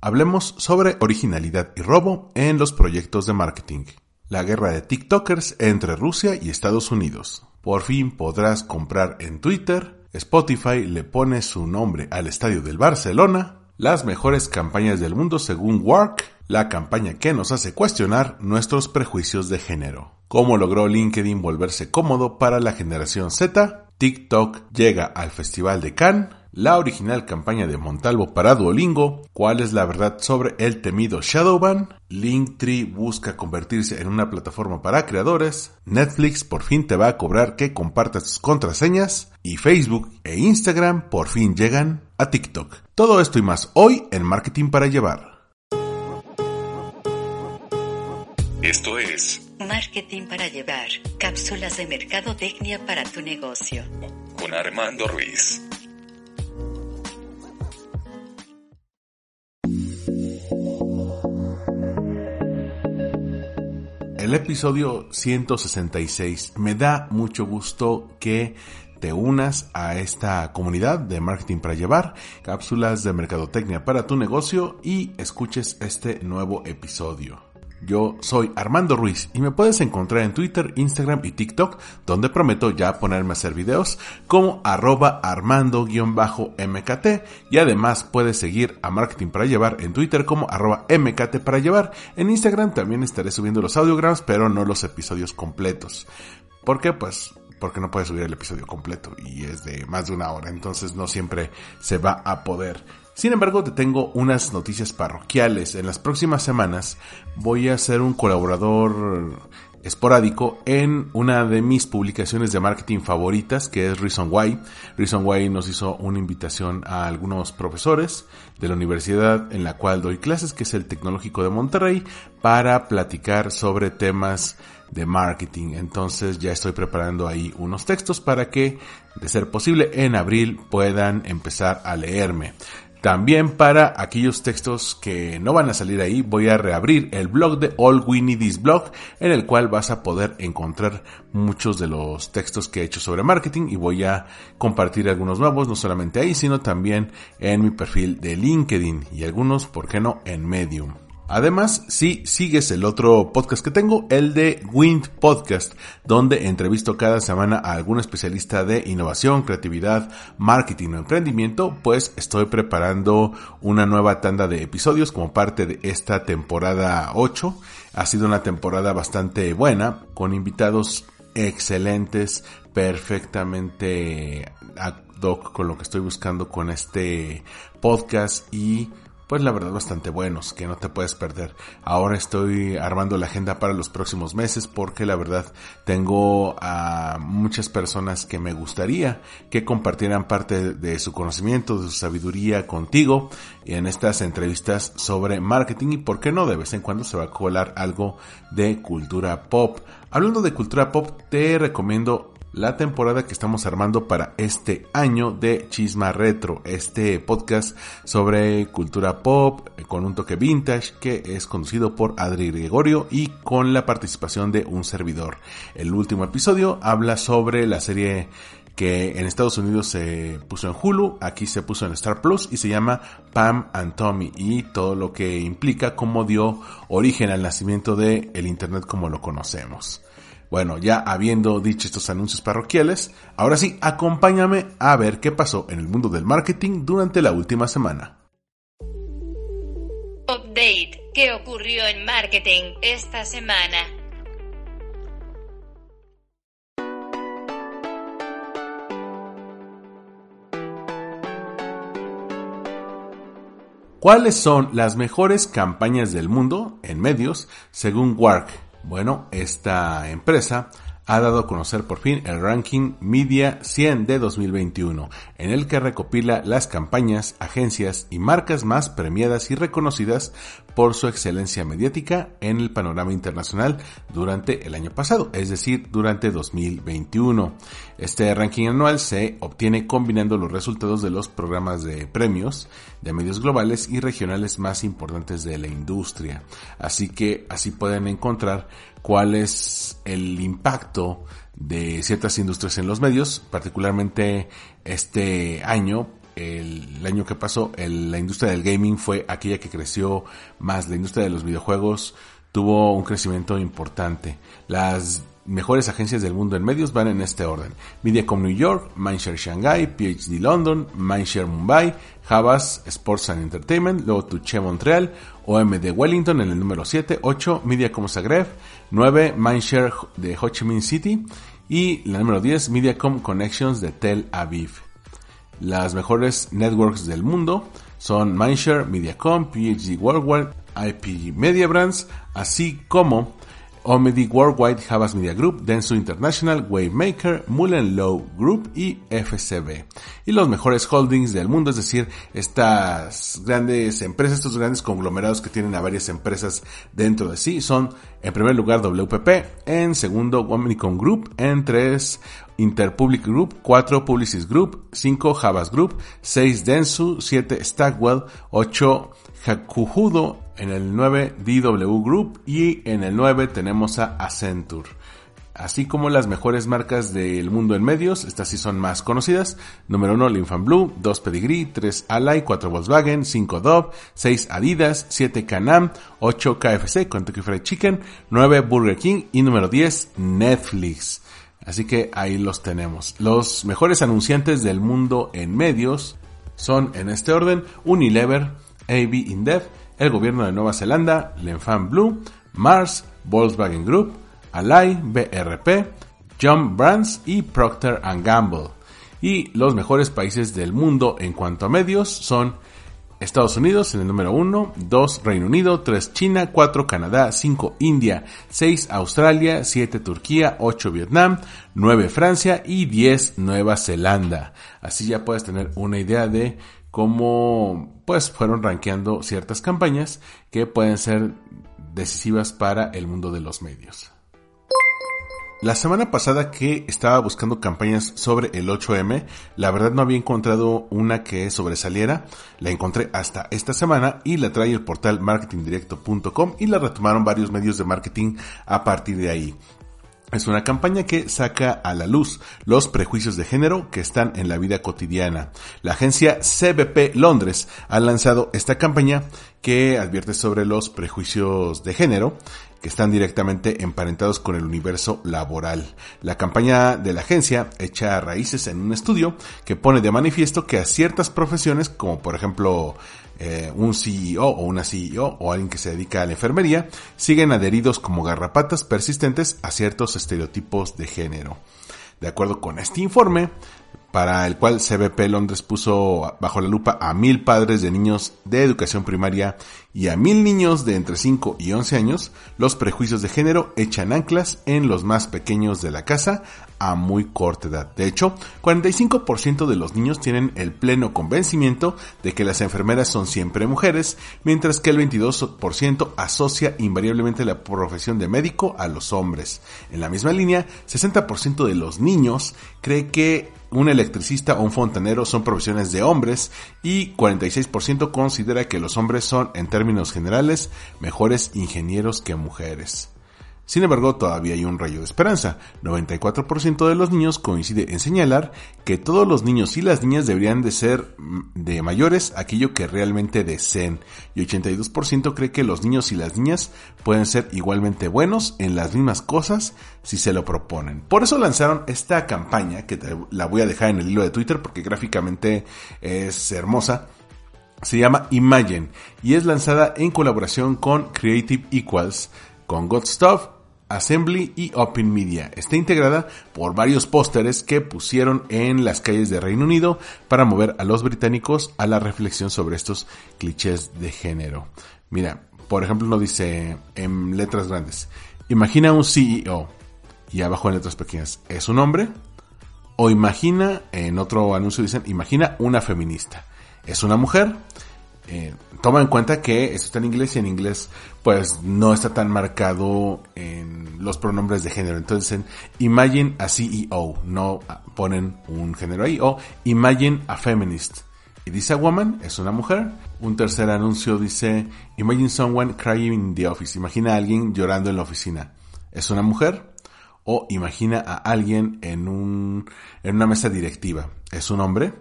Hablemos sobre originalidad y robo en los proyectos de marketing. La guerra de TikTokers entre Rusia y Estados Unidos. Por fin podrás comprar en Twitter. Spotify le pone su nombre al estadio del Barcelona. Las mejores campañas del mundo según Work. La campaña que nos hace cuestionar nuestros prejuicios de género. ¿Cómo logró LinkedIn volverse cómodo para la generación Z? TikTok llega al Festival de Cannes la original campaña de Montalvo para Duolingo, cuál es la verdad sobre el temido Shadowban, Linktree busca convertirse en una plataforma para creadores, Netflix por fin te va a cobrar que compartas tus contraseñas y Facebook e Instagram por fin llegan a TikTok. Todo esto y más hoy en Marketing para Llevar. Esto es Marketing para Llevar, cápsulas de mercadotecnia para tu negocio. con Armando Ruiz. El episodio 166. Me da mucho gusto que te unas a esta comunidad de marketing para llevar, cápsulas de mercadotecnia para tu negocio y escuches este nuevo episodio. Yo soy Armando Ruiz y me puedes encontrar en Twitter, Instagram y TikTok, donde prometo ya ponerme a hacer videos como arroba armando-mkt y además puedes seguir a Marketing para Llevar en Twitter como arroba mkt para llevar. En Instagram también estaré subiendo los audiograms, pero no los episodios completos. ¿Por qué? Pues porque no puedes subir el episodio completo y es de más de una hora, entonces no siempre se va a poder. Sin embargo, te tengo unas noticias parroquiales. En las próximas semanas voy a ser un colaborador esporádico en una de mis publicaciones de marketing favoritas, que es Reason Why. Reason Why nos hizo una invitación a algunos profesores de la universidad en la cual doy clases, que es el Tecnológico de Monterrey, para platicar sobre temas de marketing. Entonces ya estoy preparando ahí unos textos para que, de ser posible, en abril puedan empezar a leerme. También para aquellos textos que no van a salir ahí, voy a reabrir el blog de All We Need Blog, en el cual vas a poder encontrar muchos de los textos que he hecho sobre marketing y voy a compartir algunos nuevos, no solamente ahí, sino también en mi perfil de LinkedIn y algunos, ¿por qué no?, en Medium. Además, si sigues el otro podcast que tengo, el de Wind Podcast, donde entrevisto cada semana a algún especialista de innovación, creatividad, marketing o emprendimiento, pues estoy preparando una nueva tanda de episodios como parte de esta temporada 8. Ha sido una temporada bastante buena, con invitados excelentes, perfectamente ad hoc con lo que estoy buscando con este podcast y pues la verdad bastante buenos que no te puedes perder. Ahora estoy armando la agenda para los próximos meses porque la verdad tengo a muchas personas que me gustaría que compartieran parte de su conocimiento, de su sabiduría contigo en estas entrevistas sobre marketing y por qué no de vez en cuando se va a colar algo de cultura pop. Hablando de cultura pop, te recomiendo la temporada que estamos armando para este año de Chisma Retro, este podcast sobre cultura pop con un toque vintage que es conducido por Adri Gregorio y con la participación de un servidor. El último episodio habla sobre la serie que en Estados Unidos se puso en Hulu, aquí se puso en Star Plus y se llama Pam and Tommy y todo lo que implica cómo dio origen al nacimiento de el internet como lo conocemos. Bueno, ya habiendo dicho estos anuncios parroquiales, ahora sí, acompáñame a ver qué pasó en el mundo del marketing durante la última semana. Update. ¿Qué ocurrió en marketing esta semana? ¿Cuáles son las mejores campañas del mundo en medios según Wark? Bueno, esta empresa ha dado a conocer por fin el ranking Media 100 de 2021, en el que recopila las campañas, agencias y marcas más premiadas y reconocidas por su excelencia mediática en el panorama internacional durante el año pasado, es decir, durante 2021. Este ranking anual se obtiene combinando los resultados de los programas de premios de medios globales y regionales más importantes de la industria. Así que así pueden encontrar cuál es el impacto de ciertas industrias en los medios, particularmente este año, el, año que pasó, la industria del gaming fue aquella que creció más, la industria de los videojuegos tuvo un crecimiento importante. Las mejores agencias del mundo en medios van en este orden. Mediacom New York, Mindshare Shanghai, PhD London, Mindshare Mumbai, Havas Sports and Entertainment, luego Tuche Montreal, OMD Wellington en el número 7, 8 Mediacom Zagreb, 9 Mindshare de Ho Chi Minh City y la número 10 Mediacom Connections de Tel Aviv. Las mejores networks del mundo son Mindshare, Mediacom, PhD Worldwide, IP Media Brands, así como Omedi Worldwide, Havas Media Group, Denso International, Wavemaker, Mullen Low Group y FCB. Y los mejores holdings del mundo, es decir, estas grandes empresas, estos grandes conglomerados que tienen a varias empresas dentro de sí, son en primer lugar WPP, en segundo Omnicom Group, en tres Interpublic Group, 4 Publicis Group, 5 Havas Group, 6 Densu, 7 Stackwell, 8 Hakujudo, en el 9 DW Group y en el 9 tenemos a Accenture. Así como las mejores marcas del mundo en medios, estas sí son más conocidas. Número 1 Linfan Blue, 2 Pedigree, 3 Ally, 4 Volkswagen, 5 Dove, 6 Adidas, 7 Canam, 8 KFC, Kentucky Fried Chicken, 9 Burger King y número 10 Netflix. Así que ahí los tenemos. Los mejores anunciantes del mundo en medios son en este orden Unilever, AB InDev, el gobierno de Nueva Zelanda, Lenfan Blue, Mars, Volkswagen Group, Ally, BRP, John Brands y Procter Gamble. Y los mejores países del mundo en cuanto a medios son Estados Unidos en el número 1, 2 Reino Unido, 3 China, 4 Canadá, 5 India, 6 Australia, 7 Turquía, 8 Vietnam, 9 Francia y 10 Nueva Zelanda. Así ya puedes tener una idea de cómo pues fueron rankeando ciertas campañas que pueden ser decisivas para el mundo de los medios. La semana pasada que estaba buscando campañas sobre el 8M, la verdad no había encontrado una que sobresaliera. La encontré hasta esta semana y la trae el portal marketingdirecto.com y la retomaron varios medios de marketing a partir de ahí. Es una campaña que saca a la luz los prejuicios de género que están en la vida cotidiana. La agencia CBP Londres ha lanzado esta campaña que advierte sobre los prejuicios de género que están directamente emparentados con el universo laboral. La campaña de la agencia echa raíces en un estudio que pone de manifiesto que a ciertas profesiones, como por ejemplo eh, un CEO o una CEO o alguien que se dedica a la enfermería siguen adheridos como garrapatas persistentes a ciertos estereotipos de género. De acuerdo con este informe, para el cual CBP Londres puso bajo la lupa a mil padres de niños de educación primaria y a mil niños de entre 5 y 11 años, los prejuicios de género echan anclas en los más pequeños de la casa a muy corta edad. De hecho, 45% de los niños tienen el pleno convencimiento de que las enfermeras son siempre mujeres, mientras que el 22% asocia invariablemente la profesión de médico a los hombres. En la misma línea, 60% de los niños cree que un electricista o un fontanero son profesiones de hombres y 46% considera que los hombres son, en términos generales, mejores ingenieros que mujeres. Sin embargo, todavía hay un rayo de esperanza. 94% de los niños coincide en señalar que todos los niños y las niñas deberían de ser mm, de mayores aquello que realmente deseen. Y 82% cree que los niños y las niñas pueden ser igualmente buenos en las mismas cosas si se lo proponen. Por eso lanzaron esta campaña, que la voy a dejar en el hilo de Twitter porque gráficamente es hermosa se llama Imagine y es lanzada en colaboración con Creative Equals, con God Stuff Assembly y Open Media. Está integrada por varios pósteres que pusieron en las calles de Reino Unido para mover a los británicos a la reflexión sobre estos clichés de género. Mira, por ejemplo, uno dice en letras grandes, imagina un CEO y abajo en letras pequeñas, ¿es un hombre? O imagina, en otro anuncio dicen, imagina una feminista. ¿Es una mujer? Eh, toma en cuenta que esto está en inglés y en inglés pues no está tan marcado en los pronombres de género. Entonces en imagine a CEO, no ponen un género ahí, o imagine a feminist. Y dice a woman, es una mujer. Un tercer anuncio dice, imagine someone crying in the office. Imagina a alguien llorando en la oficina. ¿Es una mujer? O imagina a alguien en, un, en una mesa directiva. ¿Es un hombre?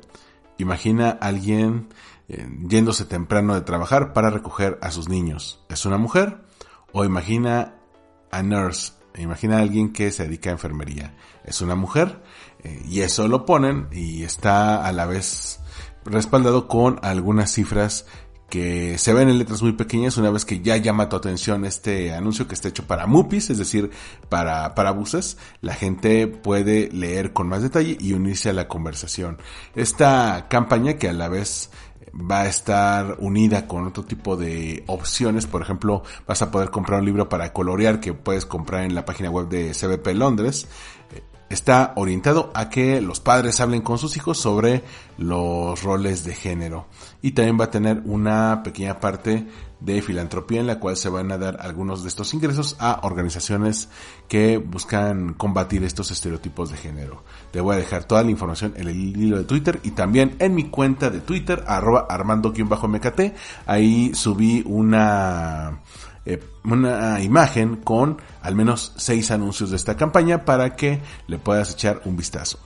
Imagina a alguien eh, yéndose temprano de trabajar para recoger a sus niños. ¿Es una mujer? O imagina a nurse, imagina a alguien que se dedica a enfermería. ¿Es una mujer? Eh, y eso lo ponen y está a la vez respaldado con algunas cifras que se ven en letras muy pequeñas una vez que ya llama tu atención este anuncio que está hecho para MUPIs, es decir, para, para buses, la gente puede leer con más detalle y unirse a la conversación. Esta campaña que a la vez va a estar unida con otro tipo de opciones. Por ejemplo, vas a poder comprar un libro para colorear que puedes comprar en la página web de CBP Londres. Está orientado a que los padres hablen con sus hijos sobre los roles de género. Y también va a tener una pequeña parte de filantropía en la cual se van a dar algunos de estos ingresos a organizaciones que buscan combatir estos estereotipos de género. Te voy a dejar toda la información en el hilo de Twitter y también en mi cuenta de Twitter, arroba armando-mkt. Ahí subí una, eh, una imagen con al menos seis anuncios de esta campaña para que le puedas echar un vistazo.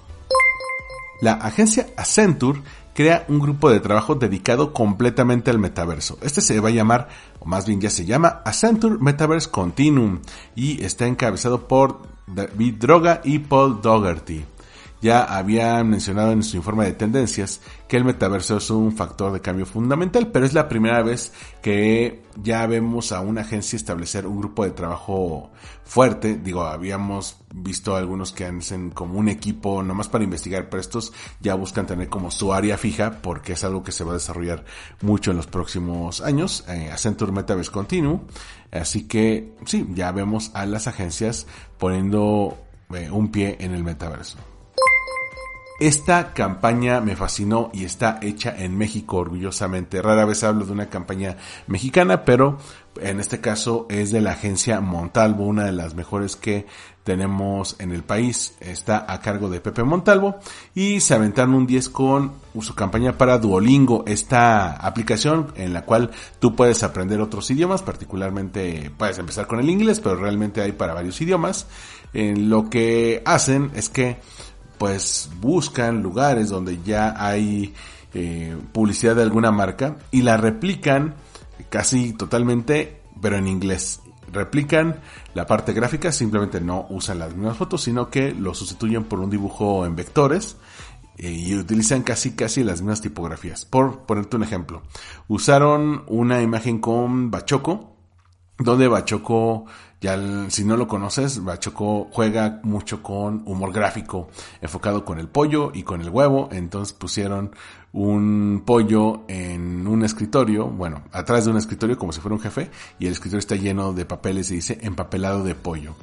La agencia Accenture crea un grupo de trabajo dedicado completamente al metaverso. Este se va a llamar, o más bien ya se llama, Accenture Metaverse Continuum y está encabezado por David Droga y Paul Dougherty ya habían mencionado en su informe de tendencias que el metaverso es un factor de cambio fundamental, pero es la primera vez que ya vemos a una agencia establecer un grupo de trabajo fuerte. Digo, habíamos visto algunos que hacen como un equipo nomás para investigar, pero estos ya buscan tener como su área fija porque es algo que se va a desarrollar mucho en los próximos años. Eh, Accenture Metaverse Continuo. Así que sí, ya vemos a las agencias poniendo eh, un pie en el metaverso. Esta campaña me fascinó y está hecha en México orgullosamente. Rara vez hablo de una campaña mexicana, pero en este caso es de la agencia Montalvo, una de las mejores que tenemos en el país. Está a cargo de Pepe Montalvo y se aventaron un 10 con su campaña para Duolingo, esta aplicación en la cual tú puedes aprender otros idiomas, particularmente puedes empezar con el inglés, pero realmente hay para varios idiomas. Lo que hacen es que pues buscan lugares donde ya hay eh, publicidad de alguna marca y la replican casi totalmente, pero en inglés. Replican la parte gráfica, simplemente no usan las mismas fotos, sino que lo sustituyen por un dibujo en vectores eh, y utilizan casi casi las mismas tipografías. Por ponerte un ejemplo, usaron una imagen con Bachoco, donde Bachoco ya si no lo conoces, Bachoco juega mucho con humor gráfico, enfocado con el pollo y con el huevo. Entonces pusieron un pollo en un escritorio, bueno, atrás de un escritorio como si fuera un jefe, y el escritorio está lleno de papeles y dice empapelado de pollo.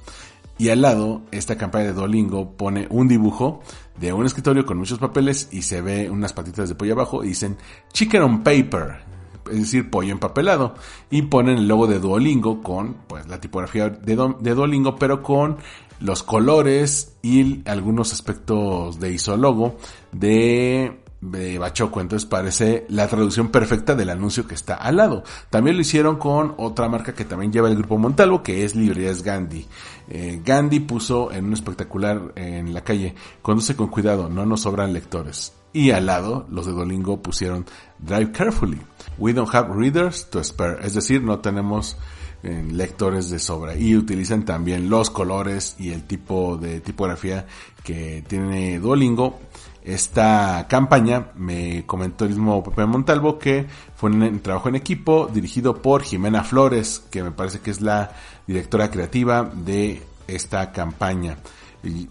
Y al lado, esta campaña de Duolingo pone un dibujo de un escritorio con muchos papeles y se ve unas patitas de pollo abajo y dicen chicken on paper es decir, pollo empapelado, y ponen el logo de Duolingo con pues la tipografía de, de Duolingo, pero con los colores y algunos aspectos de isólogo de de Bachoco, entonces parece la traducción perfecta del anuncio que está al lado. También lo hicieron con otra marca que también lleva el grupo Montalvo, que es Librerías Gandhi. Eh, Gandhi puso en un espectacular en la calle, conduce con cuidado, no nos sobran lectores. Y al lado, los de Dolingo pusieron Drive Carefully. We don't have readers to spare. Es decir, no tenemos eh, lectores de sobra. Y utilizan también los colores y el tipo de tipografía que tiene Duolingo. Esta campaña me comentó el mismo Pepe Montalvo que fue un trabajo en equipo dirigido por Jimena Flores, que me parece que es la directora creativa de esta campaña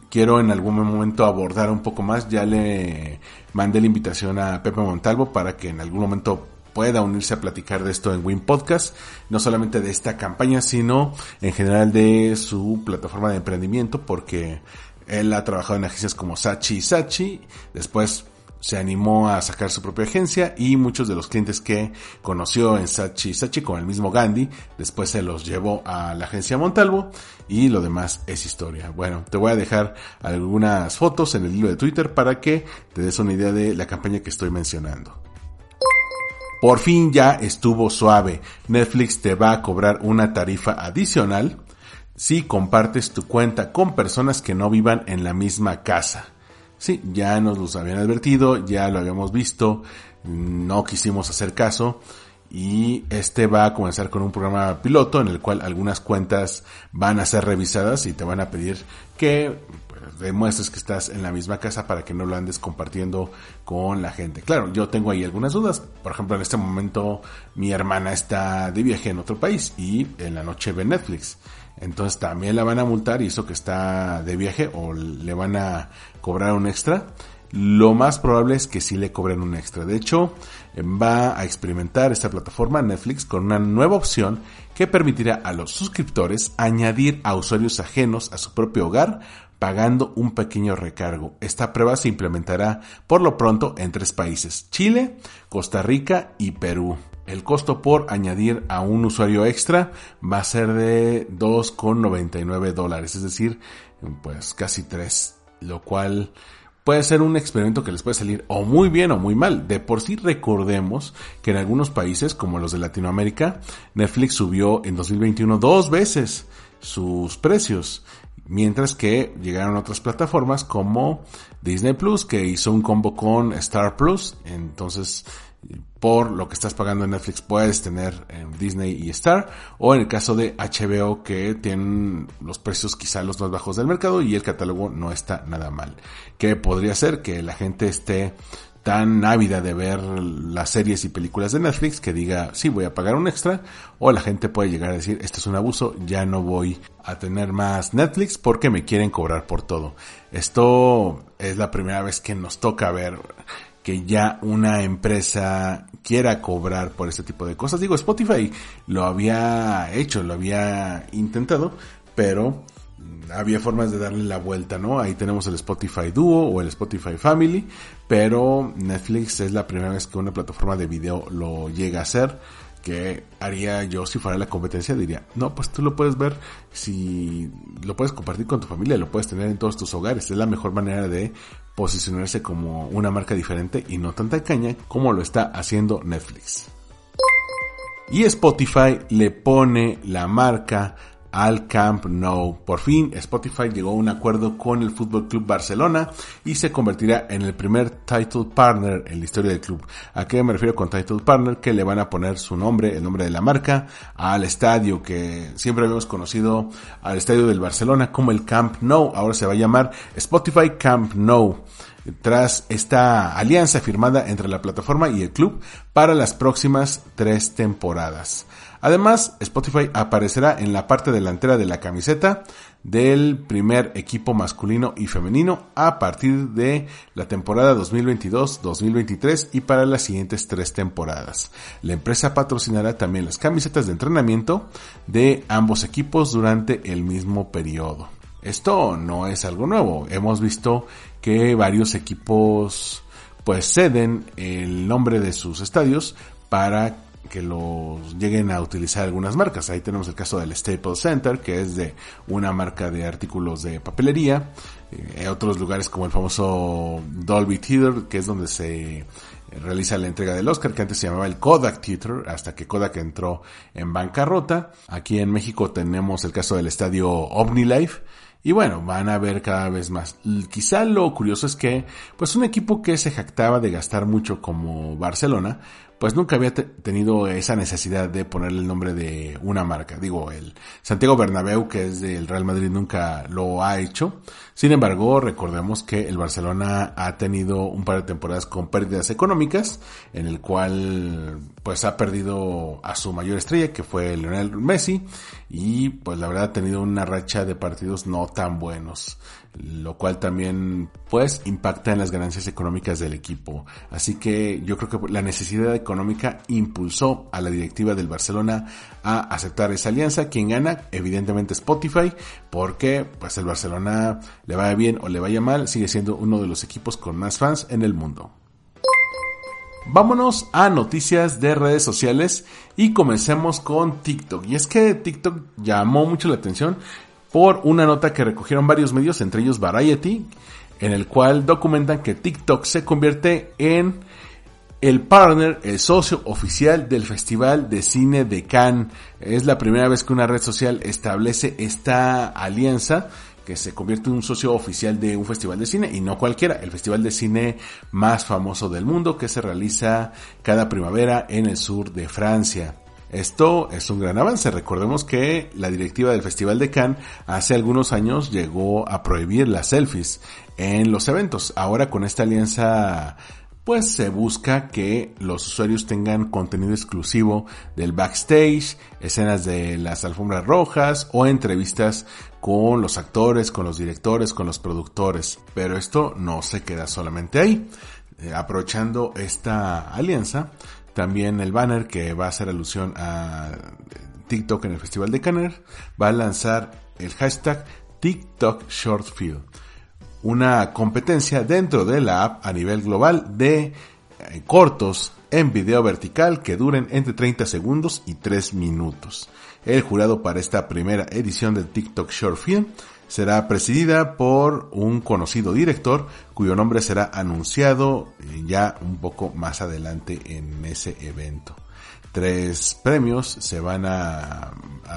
quiero en algún momento abordar un poco más. Ya le mandé la invitación a Pepe Montalvo para que en algún momento pueda unirse a platicar de esto en Win Podcast, no solamente de esta campaña, sino en general de su plataforma de emprendimiento, porque él ha trabajado en agencias como Sachi y Sachi, después se animó a sacar su propia agencia y muchos de los clientes que conoció en Sachi Sachi con el mismo Gandhi, después se los llevó a la agencia Montalvo y lo demás es historia. Bueno, te voy a dejar algunas fotos en el hilo de Twitter para que te des una idea de la campaña que estoy mencionando. Por fin ya estuvo suave. Netflix te va a cobrar una tarifa adicional si compartes tu cuenta con personas que no vivan en la misma casa. Sí, ya nos los habían advertido, ya lo habíamos visto, no quisimos hacer caso y este va a comenzar con un programa piloto en el cual algunas cuentas van a ser revisadas y te van a pedir que demuestres que estás en la misma casa para que no lo andes compartiendo con la gente. Claro, yo tengo ahí algunas dudas. Por ejemplo, en este momento mi hermana está de viaje en otro país y en la noche ve Netflix. Entonces también la van a multar y eso que está de viaje o le van a cobrar un extra. Lo más probable es que sí le cobren un extra. De hecho, va a experimentar esta plataforma Netflix con una nueva opción que permitirá a los suscriptores añadir a usuarios ajenos a su propio hogar pagando un pequeño recargo. Esta prueba se implementará por lo pronto en tres países, Chile, Costa Rica y Perú. El costo por añadir a un usuario extra va a ser de 2,99 dólares, es decir, pues casi 3, lo cual puede ser un experimento que les puede salir o muy bien o muy mal. De por sí recordemos que en algunos países como los de Latinoamérica, Netflix subió en 2021 dos veces sus precios. Mientras que llegaron otras plataformas como Disney Plus, que hizo un combo con Star Plus. Entonces por lo que estás pagando en Netflix puedes tener en Disney y Star o en el caso de HBO que tienen los precios quizá los más bajos del mercado y el catálogo no está nada mal. Que podría ser que la gente esté tan ávida de ver las series y películas de Netflix que diga, sí, voy a pagar un extra, o la gente puede llegar a decir, esto es un abuso, ya no voy a tener más Netflix porque me quieren cobrar por todo. Esto es la primera vez que nos toca ver que ya una empresa quiera cobrar por este tipo de cosas. Digo, Spotify lo había hecho, lo había intentado, pero había formas de darle la vuelta, ¿no? Ahí tenemos el Spotify Duo o el Spotify Family, pero Netflix es la primera vez que una plataforma de video lo llega a hacer que haría yo si fuera la competencia? Diría, no, pues tú lo puedes ver si lo puedes compartir con tu familia, lo puedes tener en todos tus hogares. Es la mejor manera de posicionarse como una marca diferente y no tanta caña como lo está haciendo Netflix. Y Spotify le pone la marca al Camp Nou. Por fin, Spotify llegó a un acuerdo con el Fútbol Club Barcelona y se convertirá en el primer title partner en la historia del club. ¿A qué me refiero con title partner? Que le van a poner su nombre, el nombre de la marca, al estadio que siempre habíamos conocido, al estadio del Barcelona como el Camp Nou. Ahora se va a llamar Spotify Camp Nou tras esta alianza firmada entre la plataforma y el club para las próximas tres temporadas. Además, Spotify aparecerá en la parte delantera de la camiseta del primer equipo masculino y femenino a partir de la temporada 2022-2023 y para las siguientes tres temporadas. La empresa patrocinará también las camisetas de entrenamiento de ambos equipos durante el mismo periodo. Esto no es algo nuevo. Hemos visto que varios equipos pues ceden el nombre de sus estadios para que los lleguen a utilizar algunas marcas. Ahí tenemos el caso del Staples Center, que es de una marca de artículos de papelería. Eh, otros lugares como el famoso Dolby Theater, que es donde se realiza la entrega del Oscar, que antes se llamaba el Kodak Theater, hasta que Kodak entró en bancarrota. Aquí en México tenemos el caso del estadio OmniLife, y bueno, van a ver cada vez más. Quizá lo curioso es que, pues un equipo que se jactaba de gastar mucho como Barcelona, pues nunca había tenido esa necesidad de ponerle el nombre de una marca. Digo, el Santiago Bernabéu, que es del Real Madrid, nunca lo ha hecho. Sin embargo, recordemos que el Barcelona ha tenido un par de temporadas con pérdidas económicas, en el cual pues ha perdido a su mayor estrella, que fue Lionel Messi, y pues la verdad ha tenido una racha de partidos no tan buenos lo cual también pues impacta en las ganancias económicas del equipo. Así que yo creo que la necesidad económica impulsó a la directiva del Barcelona a aceptar esa alianza. Quien gana, evidentemente Spotify, porque pues el Barcelona le vaya bien o le vaya mal, sigue siendo uno de los equipos con más fans en el mundo. Vámonos a noticias de redes sociales y comencemos con TikTok. Y es que TikTok llamó mucho la atención por una nota que recogieron varios medios, entre ellos Variety, en el cual documentan que TikTok se convierte en el partner, el socio oficial del Festival de Cine de Cannes. Es la primera vez que una red social establece esta alianza que se convierte en un socio oficial de un festival de cine y no cualquiera, el festival de cine más famoso del mundo que se realiza cada primavera en el sur de Francia. Esto es un gran avance. Recordemos que la directiva del Festival de Cannes hace algunos años llegó a prohibir las selfies en los eventos. Ahora con esta alianza pues se busca que los usuarios tengan contenido exclusivo del backstage, escenas de las alfombras rojas o entrevistas con los actores, con los directores, con los productores. Pero esto no se queda solamente ahí. Eh, aprovechando esta alianza, también el banner que va a hacer alusión a TikTok en el Festival de Cannes va a lanzar el hashtag TikTok Shortfield una competencia dentro de la app a nivel global de eh, cortos en video vertical que duren entre 30 segundos y 3 minutos. El jurado para esta primera edición del TikTok Short Film será presidida por un conocido director cuyo nombre será anunciado eh, ya un poco más adelante en ese evento. Tres premios se van a,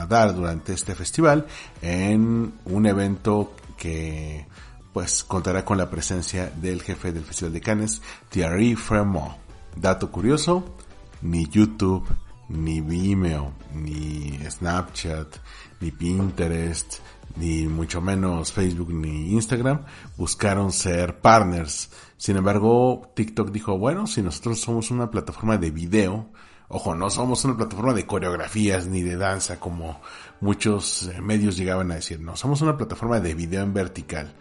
dar durante este festival en un evento que pues contará con la presencia del jefe del Festival de Cannes, Thierry Fremont. Dato curioso, ni YouTube, ni Vimeo, ni Snapchat, ni Pinterest, ni mucho menos Facebook ni Instagram buscaron ser partners. Sin embargo, TikTok dijo, bueno, si nosotros somos una plataforma de video, ojo, no somos una plataforma de coreografías ni de danza como muchos medios llegaban a decir, no, somos una plataforma de video en vertical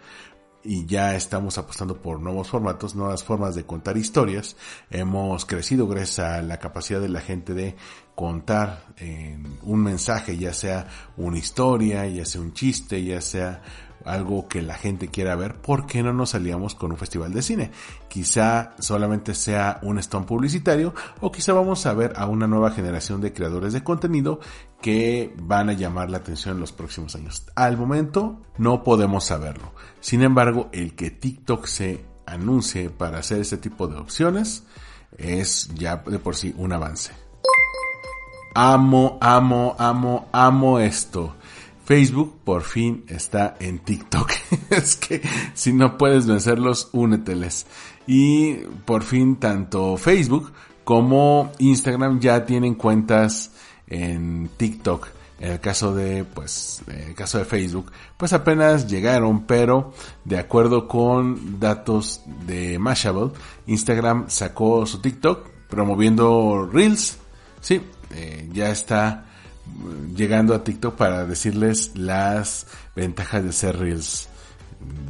y ya estamos apostando por nuevos formatos, nuevas formas de contar historias. Hemos crecido gracias a la capacidad de la gente de contar un mensaje, ya sea una historia, ya sea un chiste, ya sea algo que la gente quiera ver, ¿por qué no nos salíamos con un festival de cine? Quizá solamente sea un stone publicitario o quizá vamos a ver a una nueva generación de creadores de contenido que van a llamar la atención en los próximos años. Al momento no podemos saberlo. Sin embargo, el que TikTok se anuncie para hacer este tipo de opciones es ya de por sí un avance. Amo, amo, amo, amo esto. Facebook por fin está en TikTok. es que si no puedes vencerlos, úneteles. Y por fin tanto Facebook como Instagram ya tienen cuentas en TikTok. En el caso de, pues, en el caso de Facebook, pues apenas llegaron, pero de acuerdo con datos de Mashable, Instagram sacó su TikTok promoviendo Reels. Sí, eh, ya está llegando a TikTok para decirles las ventajas de ser Reels.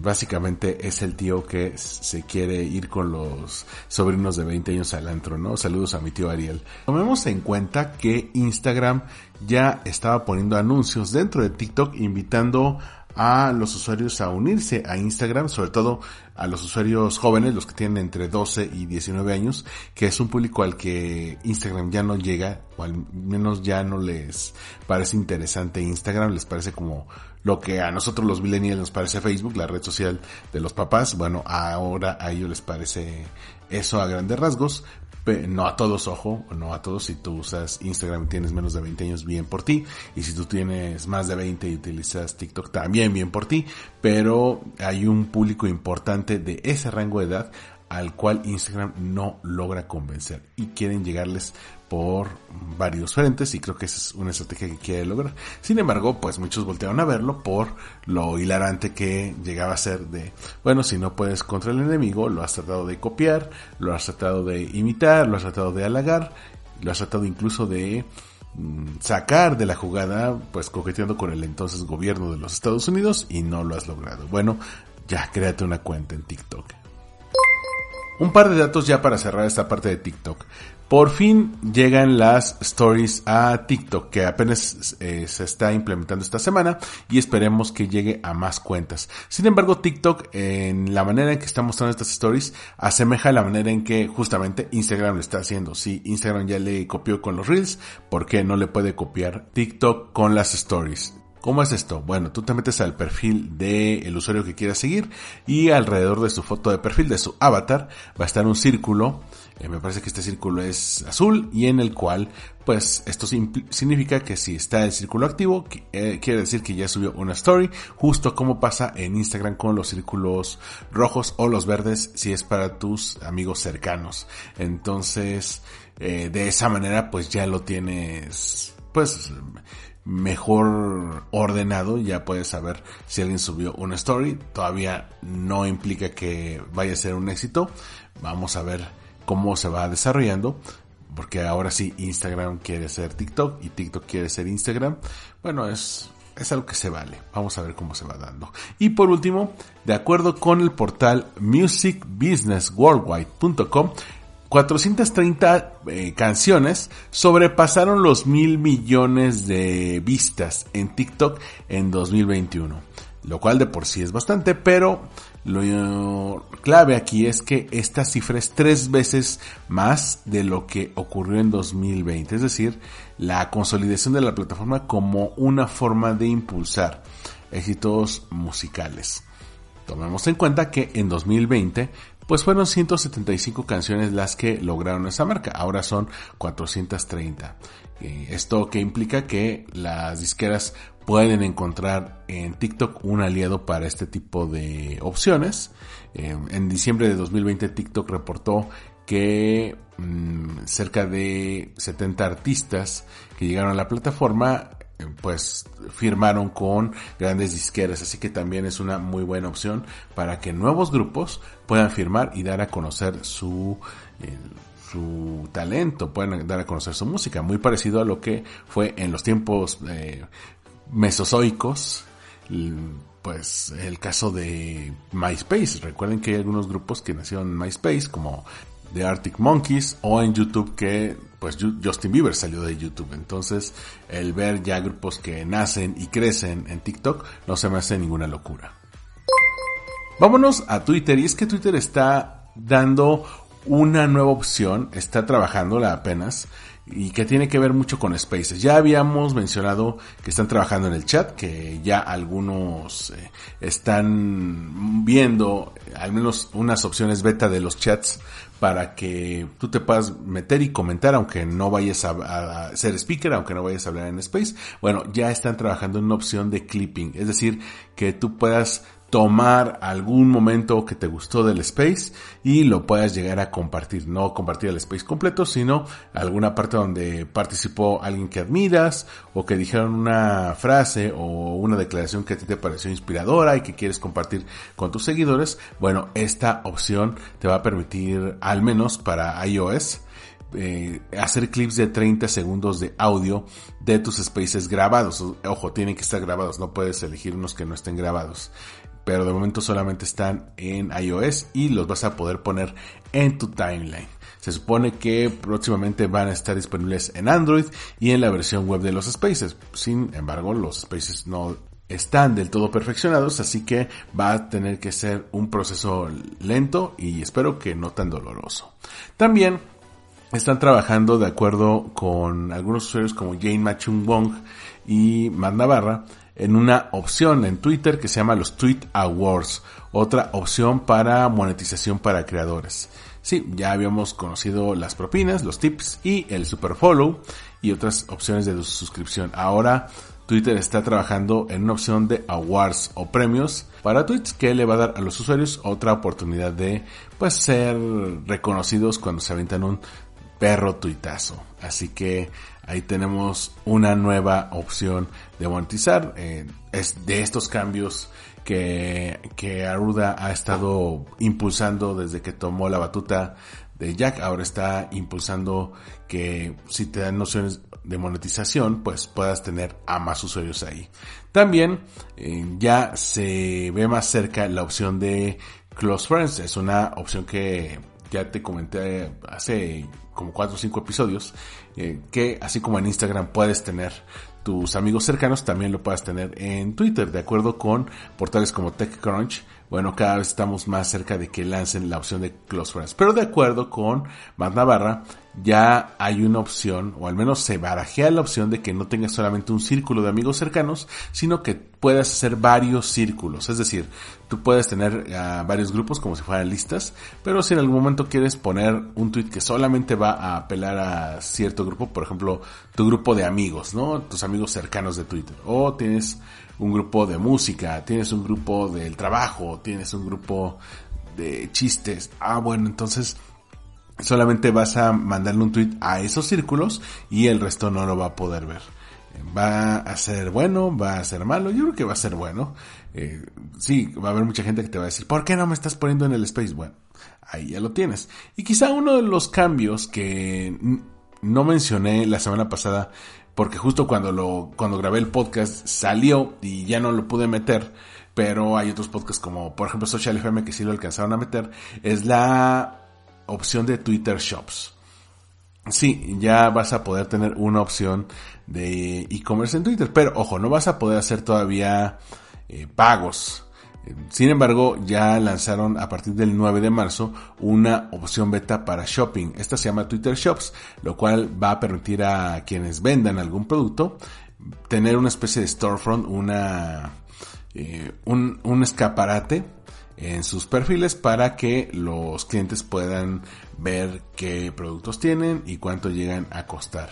Básicamente es el tío que se quiere ir con los sobrinos de 20 años al antro. Saludos a mi tío Ariel. Tomemos en cuenta que Instagram ya estaba poniendo anuncios dentro de TikTok invitando los usuarios a unirse a Instagram, sobre todo a los usuarios jóvenes, los que tienen entre 12 y 19 años, que es un público al que Instagram ya no llega, o al menos ya no les parece interesante Instagram, les parece como lo que a nosotros los millennials nos parece Facebook, la red social de los papás, bueno, ahora a ellos les parece eso a grandes rasgos, no a todos, ojo, no a todos. Si tú usas Instagram y tienes menos de 20 años, bien por ti. Y si tú tienes más de 20 y utilizas TikTok, también bien por ti. Pero hay un público importante de ese rango de edad al cual Instagram no logra convencer y quieren llegarles por varios frentes y creo que esa es una estrategia que quiere lograr. Sin embargo, pues muchos voltearon a verlo por lo hilarante que llegaba a ser de, bueno, si no puedes contra el enemigo, lo has tratado de copiar, lo has tratado de imitar, lo has tratado de halagar, lo has tratado incluso de mm, sacar de la jugada, pues coqueteando con el entonces gobierno de los Estados Unidos y no lo has logrado. Bueno, ya créate una cuenta en TikTok. Un par de datos ya para cerrar esta parte de TikTok. Por fin llegan las stories a TikTok, que apenas eh, se está implementando esta semana y esperemos que llegue a más cuentas. Sin embargo, TikTok, en la manera en que está mostrando estas stories, asemeja la manera en que justamente Instagram lo está haciendo. Si Instagram ya le copió con los Reels, ¿por qué no le puede copiar TikTok con las stories? ¿Cómo es esto? Bueno, tú te metes al perfil del usuario que quieras seguir y alrededor de su foto de perfil, de su avatar, va a estar un círculo. Eh, me parece que este círculo es azul y en el cual, pues, esto significa que si está el círculo activo, eh, quiere decir que ya subió una story, justo como pasa en Instagram con los círculos rojos o los verdes si es para tus amigos cercanos. Entonces, eh, de esa manera, pues ya lo tienes, pues, mejor ordenado, ya puedes saber si alguien subió una story. Todavía no implica que vaya a ser un éxito. Vamos a ver cómo se va desarrollando. Porque ahora sí Instagram quiere ser TikTok y TikTok quiere ser Instagram. Bueno, es, es algo que se vale. Vamos a ver cómo se va dando. Y por último, de acuerdo con el portal musicbusinessworldwide.com, 430 eh, canciones sobrepasaron los mil millones de vistas en TikTok en 2021. Lo cual de por sí es bastante, pero lo clave aquí es que esta cifra es tres veces más de lo que ocurrió en 2020. Es decir, la consolidación de la plataforma como una forma de impulsar éxitos musicales. Tomemos en cuenta que en 2020 pues fueron 175 canciones las que lograron esa marca, ahora son 430. Esto que implica que las disqueras pueden encontrar en TikTok un aliado para este tipo de opciones. Eh, en diciembre de 2020 TikTok reportó que mm, cerca de 70 artistas que llegaron a la plataforma pues firmaron con grandes disqueras, así que también es una muy buena opción para que nuevos grupos puedan firmar y dar a conocer su eh, su talento, puedan dar a conocer su música, muy parecido a lo que fue en los tiempos eh, mesozoicos, pues el caso de MySpace. Recuerden que hay algunos grupos que nacieron en MySpace, como The Arctic Monkeys, o en YouTube que pues Justin Bieber salió de YouTube. Entonces, el ver ya grupos que nacen y crecen en TikTok no se me hace ninguna locura. Vámonos a Twitter y es que Twitter está dando una nueva opción, está trabajándola apenas y que tiene que ver mucho con Spaces. Ya habíamos mencionado que están trabajando en el chat, que ya algunos eh, están viendo al menos unas opciones beta de los chats para que tú te puedas meter y comentar aunque no vayas a, ser speaker, aunque no vayas a hablar en Space. Bueno, ya están trabajando en una opción de clipping, es decir, que tú puedas tomar algún momento que te gustó del space y lo puedas llegar a compartir. No compartir el space completo, sino alguna parte donde participó alguien que admiras o que dijeron una frase o una declaración que a ti te pareció inspiradora y que quieres compartir con tus seguidores. Bueno, esta opción te va a permitir, al menos para iOS, eh, hacer clips de 30 segundos de audio de tus spaces grabados. Ojo, tienen que estar grabados, no puedes elegir unos que no estén grabados pero de momento solamente están en iOS y los vas a poder poner en tu timeline. Se supone que próximamente van a estar disponibles en Android y en la versión web de los Spaces. Sin embargo, los Spaces no están del todo perfeccionados, así que va a tener que ser un proceso lento y espero que no tan doloroso. También están trabajando de acuerdo con algunos usuarios como Jane Machung Wong y Matt Navarra en una opción en Twitter que se llama los Tweet Awards, otra opción para monetización para creadores. Sí, ya habíamos conocido las propinas, los tips y el super follow y otras opciones de suscripción. Ahora Twitter está trabajando en una opción de awards o premios para tweets que le va a dar a los usuarios otra oportunidad de pues ser reconocidos cuando se aventan un perro tuitazo. Así que ahí tenemos una nueva opción de monetizar. Eh, es de estos cambios que, que Aruda ha estado impulsando desde que tomó la batuta de Jack. Ahora está impulsando que si te dan nociones de monetización, pues puedas tener a más usuarios ahí. También eh, ya se ve más cerca la opción de Close Friends. Es una opción que ya te comenté hace como 4 o 5 episodios, eh, que así como en Instagram puedes tener tus amigos cercanos, también lo puedes tener en Twitter, de acuerdo con portales como TechCrunch. Bueno, cada vez estamos más cerca de que lancen la opción de Close Friends. Pero de acuerdo con Matt Navarra, ya hay una opción, o al menos se barajea la opción de que no tengas solamente un círculo de amigos cercanos, sino que puedas hacer varios círculos. Es decir, tú puedes tener uh, varios grupos como si fueran listas, pero si en algún momento quieres poner un tweet que solamente va a apelar a cierto grupo, por ejemplo, tu grupo de amigos, ¿no? Tus amigos cercanos de Twitter. O tienes un grupo de música, tienes un grupo del trabajo, tienes un grupo de chistes. Ah, bueno, entonces solamente vas a mandarle un tweet a esos círculos y el resto no lo va a poder ver. Va a ser bueno, va a ser malo, yo creo que va a ser bueno. Eh, sí, va a haber mucha gente que te va a decir, ¿por qué no me estás poniendo en el space? Bueno, ahí ya lo tienes. Y quizá uno de los cambios que no mencioné la semana pasada, porque justo cuando lo, cuando grabé el podcast salió y ya no lo pude meter, pero hay otros podcasts como por ejemplo Social FM que sí lo alcanzaron a meter, es la opción de Twitter Shops. Sí, ya vas a poder tener una opción de e-commerce en Twitter, pero ojo, no vas a poder hacer todavía eh, pagos. Sin embargo, ya lanzaron a partir del 9 de marzo una opción beta para shopping. Esta se llama Twitter Shops, lo cual va a permitir a quienes vendan algún producto tener una especie de storefront, una, eh, un, un escaparate en sus perfiles para que los clientes puedan ver qué productos tienen y cuánto llegan a costar.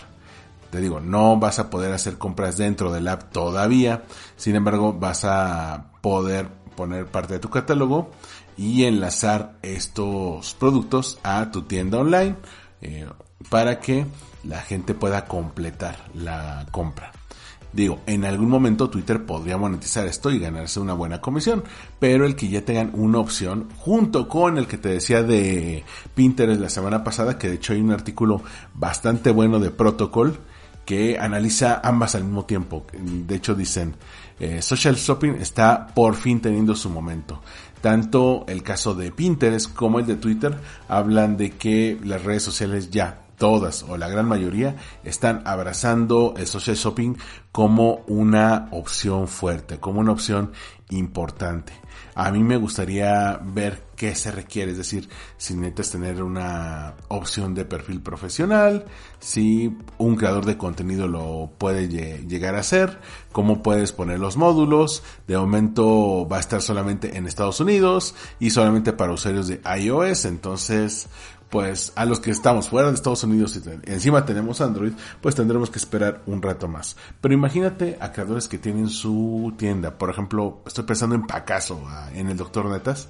Te digo, no vas a poder hacer compras dentro del app todavía, sin embargo vas a poder poner parte de tu catálogo y enlazar estos productos a tu tienda online eh, para que la gente pueda completar la compra. Digo, en algún momento Twitter podría monetizar esto y ganarse una buena comisión, pero el que ya tengan una opción junto con el que te decía de Pinterest la semana pasada, que de hecho hay un artículo bastante bueno de Protocol que analiza ambas al mismo tiempo. De hecho dicen, eh, Social Shopping está por fin teniendo su momento. Tanto el caso de Pinterest como el de Twitter hablan de que las redes sociales ya todas o la gran mayoría están abrazando el social shopping como una opción fuerte, como una opción importante. A mí me gustaría ver qué se requiere, es decir, si necesitas tener una opción de perfil profesional, si un creador de contenido lo puede llegar a hacer, cómo puedes poner los módulos, de momento va a estar solamente en Estados Unidos y solamente para usuarios de iOS, entonces pues a los que estamos fuera de Estados Unidos y encima tenemos Android, pues tendremos que esperar un rato más. Pero imagínate a creadores que tienen su tienda, por ejemplo, estoy pensando en Pacaso, en el Doctor Netas,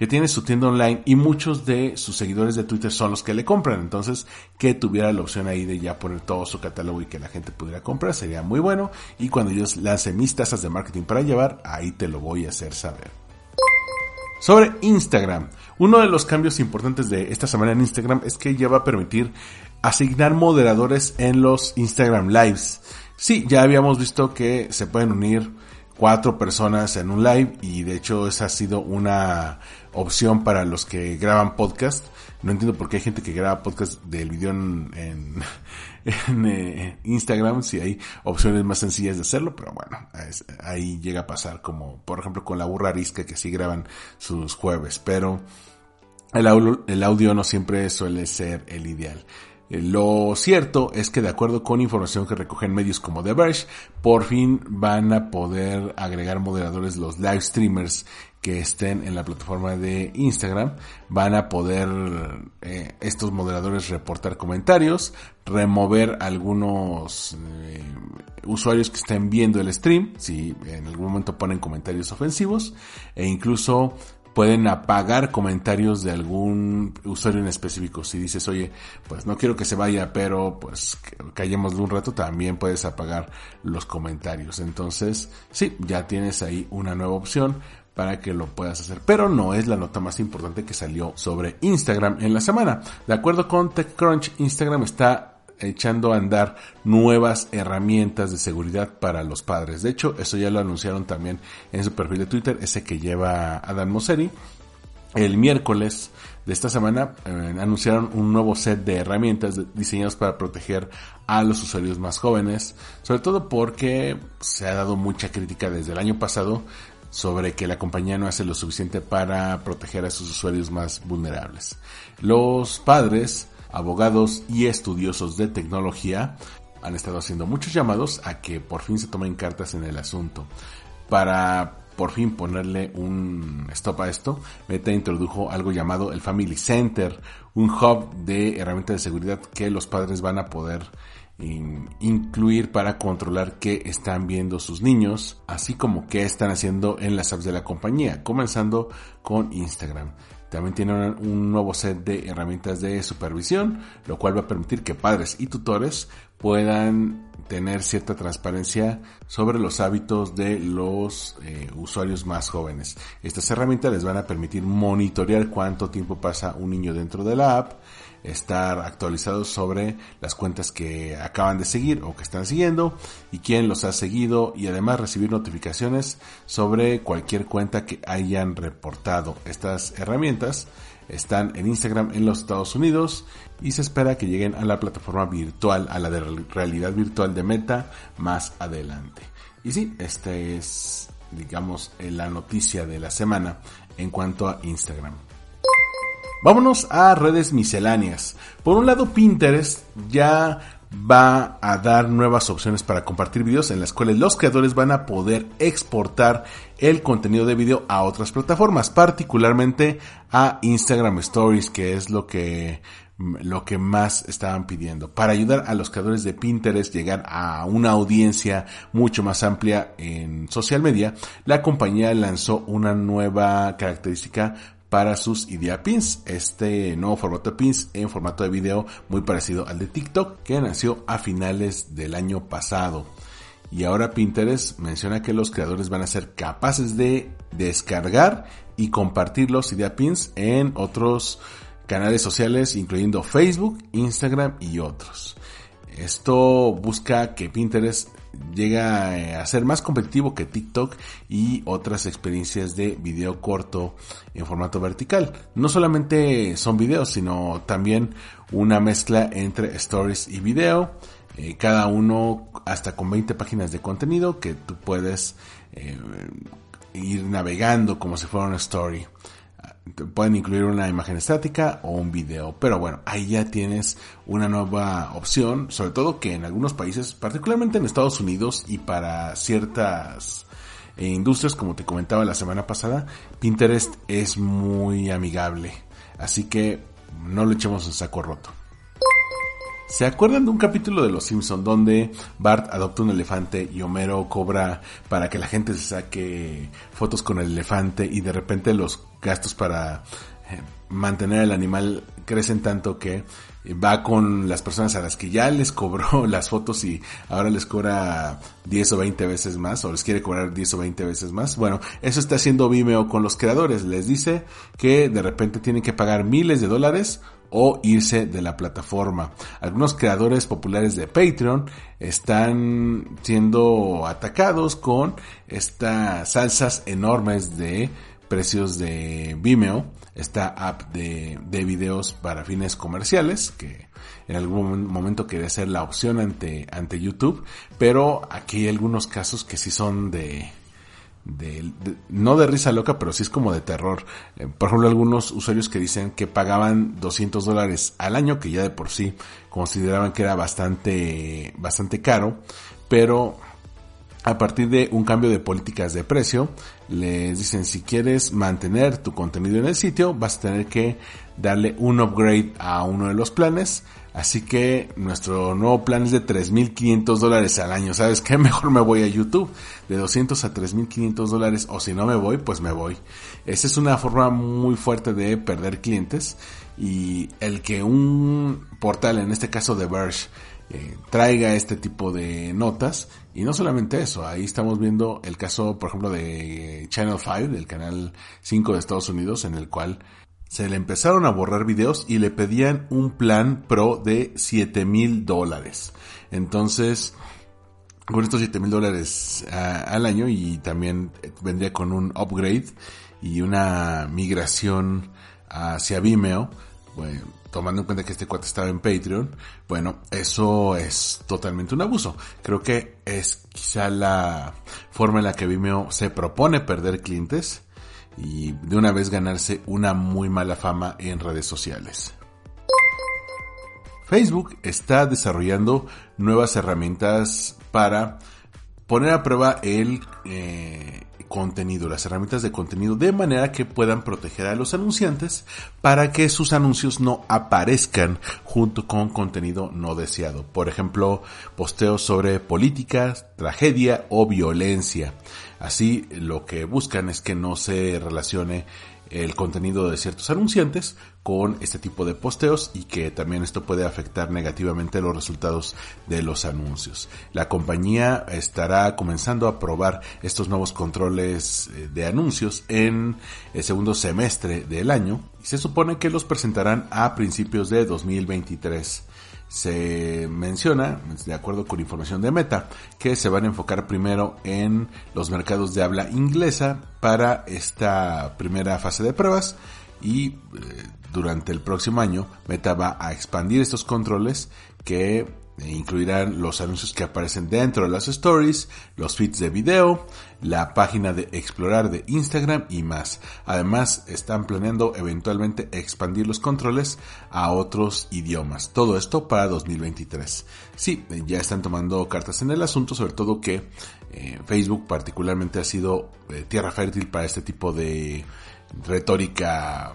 que tiene su tienda online y muchos de sus seguidores de Twitter son los que le compran. Entonces, que tuviera la opción ahí de ya poner todo su catálogo y que la gente pudiera comprar sería muy bueno. Y cuando yo lance mis tasas de marketing para llevar, ahí te lo voy a hacer saber. Sobre Instagram. Uno de los cambios importantes de esta semana en Instagram es que ya va a permitir asignar moderadores en los Instagram Lives. Sí, ya habíamos visto que se pueden unir cuatro personas en un live y de hecho esa ha sido una opción para los que graban podcast. No entiendo por qué hay gente que graba podcast del video en, eh, Instagram si hay opciones más sencillas de hacerlo, pero bueno, ahí llega a pasar como por ejemplo con la burra arisca que sí graban sus jueves, pero el audio, no siempre suele ser el ideal. Eh, lo cierto es que de acuerdo con información que recogen medios como The Verge, por fin van a poder agregar moderadores los live streamers que estén en la plataforma de Instagram. Van a poder eh, estos moderadores reportar comentarios, remover algunos eh, usuarios que estén viendo el stream, si en algún momento ponen comentarios ofensivos, e incluso pueden apagar comentarios de algún usuario en específico. Si dices, oye, pues no quiero que se vaya, pero pues callemos de un rato, también puedes apagar los comentarios. Entonces, sí, ya tienes ahí una nueva opción para que lo puedas hacer. Pero no es la nota más importante que salió sobre Instagram en la semana. De acuerdo con TechCrunch, Instagram está echando a andar nuevas herramientas de seguridad para los padres. De hecho, eso ya lo anunciaron también en su perfil de Twitter, ese que lleva Adam Mosseri. el miércoles de esta semana eh, anunciaron un nuevo set de herramientas diseñadas para proteger a los usuarios más jóvenes, sobre todo porque se ha dado mucha crítica desde el año pasado sobre que la compañía no hace lo suficiente para proteger a sus usuarios más vulnerables. Los padres, abogados y estudiosos de tecnología han estado haciendo muchos llamados a que por fin se tomen cartas en el asunto. Para por fin ponerle un stop a esto, Meta introdujo algo llamado el Family Center, un hub de herramientas de seguridad que los padres van a poder incluir para controlar qué están viendo sus niños, así como qué están haciendo en las apps de la compañía, comenzando con Instagram. También tiene un nuevo set de herramientas de supervisión, lo cual va a permitir que padres y tutores puedan tener cierta transparencia sobre los hábitos de los eh, usuarios más jóvenes. Estas herramientas les van a permitir monitorear cuánto tiempo pasa un niño dentro de la app, estar actualizados sobre las cuentas que acaban de seguir o que están siguiendo y quién los ha seguido y además recibir notificaciones sobre cualquier cuenta que hayan reportado. Estas herramientas están en Instagram en los Estados Unidos y se espera que lleguen a la plataforma virtual, a la de realidad virtual de Meta más adelante. Y sí, esta es, digamos, la noticia de la semana en cuanto a Instagram. Vámonos a redes misceláneas. Por un lado, Pinterest ya va a dar nuevas opciones para compartir videos en las cuales los creadores van a poder exportar el contenido de video a otras plataformas, particularmente a Instagram Stories, que es lo que lo que más estaban pidiendo. Para ayudar a los creadores de Pinterest llegar a una audiencia mucho más amplia en social media, la compañía lanzó una nueva característica para sus idea pins. Este nuevo formato de pins en formato de video muy parecido al de TikTok que nació a finales del año pasado. Y ahora Pinterest menciona que los creadores van a ser capaces de descargar y compartir los idea pins en otros canales sociales incluyendo Facebook, Instagram y otros. Esto busca que Pinterest llega eh, a ser más competitivo que TikTok y otras experiencias de video corto en formato vertical. No solamente son videos, sino también una mezcla entre stories y video. Eh, cada uno hasta con 20 páginas de contenido que tú puedes eh, ir navegando como si fuera una story pueden incluir una imagen estática o un video. Pero bueno, ahí ya tienes una nueva opción, sobre todo que en algunos países, particularmente en Estados Unidos y para ciertas eh, industrias, como te comentaba la semana pasada, Pinterest es muy amigable. Así que no lo echemos en saco roto. ¿Se acuerdan de un capítulo de Los Simpson donde Bart adopta un elefante y Homero cobra para que la gente se saque fotos con el elefante y de repente los gastos para eh, mantener al animal crecen tanto que va con las personas a las que ya les cobró las fotos y ahora les cobra 10 o 20 veces más o les quiere cobrar 10 o 20 veces más. Bueno, eso está haciendo Vimeo con los creadores. Les dice que de repente tienen que pagar miles de dólares o irse de la plataforma. Algunos creadores populares de Patreon están siendo atacados con estas salsas enormes de precios de Vimeo, esta app de, de videos para fines comerciales que en algún momento quería ser la opción ante, ante YouTube, pero aquí hay algunos casos que sí son de, no de risa loca, pero sí es como de terror. Eh, por ejemplo, algunos usuarios que dicen que pagaban 200 dólares al año, que ya de por sí consideraban que era bastante, bastante caro, pero a partir de un cambio de políticas de precio, les dicen si quieres mantener tu contenido en el sitio, vas a tener que darle un upgrade a uno de los planes Así que nuestro nuevo plan es de 3.500 dólares al año. ¿Sabes qué? Mejor me voy a YouTube. De 200 a 3.500 dólares. O si no me voy, pues me voy. Esa es una forma muy fuerte de perder clientes. Y el que un portal, en este caso de Verge, eh, traiga este tipo de notas. Y no solamente eso, ahí estamos viendo el caso, por ejemplo, de Channel 5, del canal 5 de Estados Unidos, en el cual se le empezaron a borrar videos y le pedían un plan pro de 7 mil dólares. Entonces, con estos 7 mil dólares al año y también vendría con un upgrade y una migración hacia Vimeo, bueno, tomando en cuenta que este cuate estaba en Patreon, bueno, eso es totalmente un abuso. Creo que es quizá la forma en la que Vimeo se propone perder clientes y de una vez ganarse una muy mala fama en redes sociales. Facebook está desarrollando nuevas herramientas para poner a prueba el eh, contenido, las herramientas de contenido, de manera que puedan proteger a los anunciantes para que sus anuncios no aparezcan junto con contenido no deseado. Por ejemplo, posteos sobre políticas, tragedia o violencia. Así lo que buscan es que no se relacione el contenido de ciertos anunciantes con este tipo de posteos y que también esto puede afectar negativamente los resultados de los anuncios. La compañía estará comenzando a probar estos nuevos controles eh, de anuncios en el segundo semestre del año y se supone que los presentarán a principios de 2023 se menciona, de acuerdo con información de Meta, que se van a enfocar primero en los mercados de habla inglesa para esta primera fase de pruebas y eh, durante el próximo año Meta va a expandir estos controles que incluirán los anuncios que aparecen dentro de las stories, los feeds de video, la página de explorar de Instagram y más. Además, están planeando eventualmente expandir los controles a otros idiomas. Todo esto para 2023. Sí, ya están tomando cartas en el asunto, sobre todo que eh, Facebook particularmente ha sido eh, tierra fértil para este tipo de retórica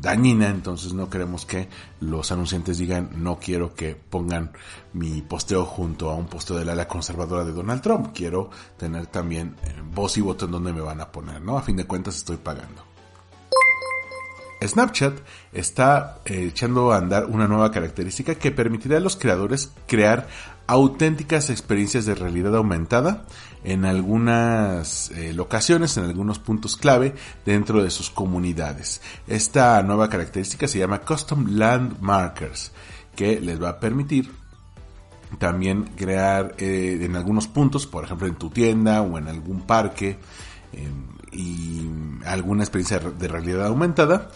dañina, entonces no queremos que los anunciantes digan no quiero que pongan mi posteo junto a un posteo de la ala conservadora de Donald Trump, quiero tener también eh, voz y voto en donde me van a poner, ¿no? A fin de cuentas estoy pagando. Snapchat está eh, echando a andar una nueva característica que permitirá a los creadores crear auténticas experiencias de realidad aumentada en algunas eh, locaciones, en algunos puntos clave dentro de sus comunidades. Esta nueva característica se llama Custom Landmarkers, que les va a permitir también crear eh, en algunos puntos, por ejemplo en tu tienda o en algún parque, em, y alguna experiencia de realidad aumentada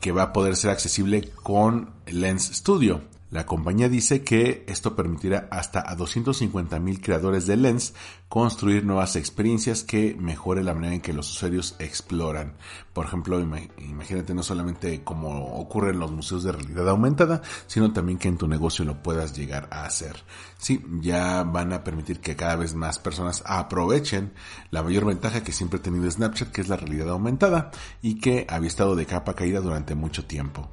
que va a poder ser accesible con Lens Studio. La compañía dice que esto permitirá hasta a 250 mil creadores de Lens construir nuevas experiencias que mejore la manera en que los usuarios exploran. Por ejemplo, imagínate no solamente como ocurre en los museos de realidad aumentada, sino también que en tu negocio lo puedas llegar a hacer. Sí, ya van a permitir que cada vez más personas aprovechen la mayor ventaja que siempre ha tenido Snapchat, que es la realidad aumentada y que había estado de capa caída durante mucho tiempo.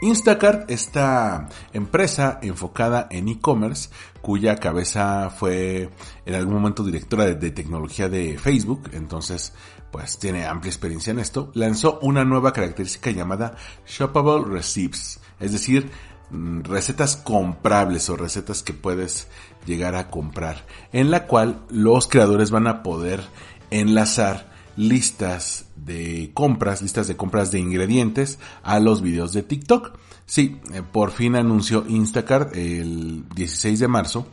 Instacart, esta empresa enfocada en e-commerce, cuya cabeza fue en algún momento directora de, tecnología de Facebook, entonces pues tiene amplia experiencia en esto, lanzó una nueva característica llamada Shoppable Receipts, es decir, mm, recetas comprables o recetas que puedes llegar a comprar, en la cual los creadores van a poder enlazar listas de compras, listas de compras de ingredientes a los videos de TikTok. Sí, eh, por fin anunció Instacart el 16 de marzo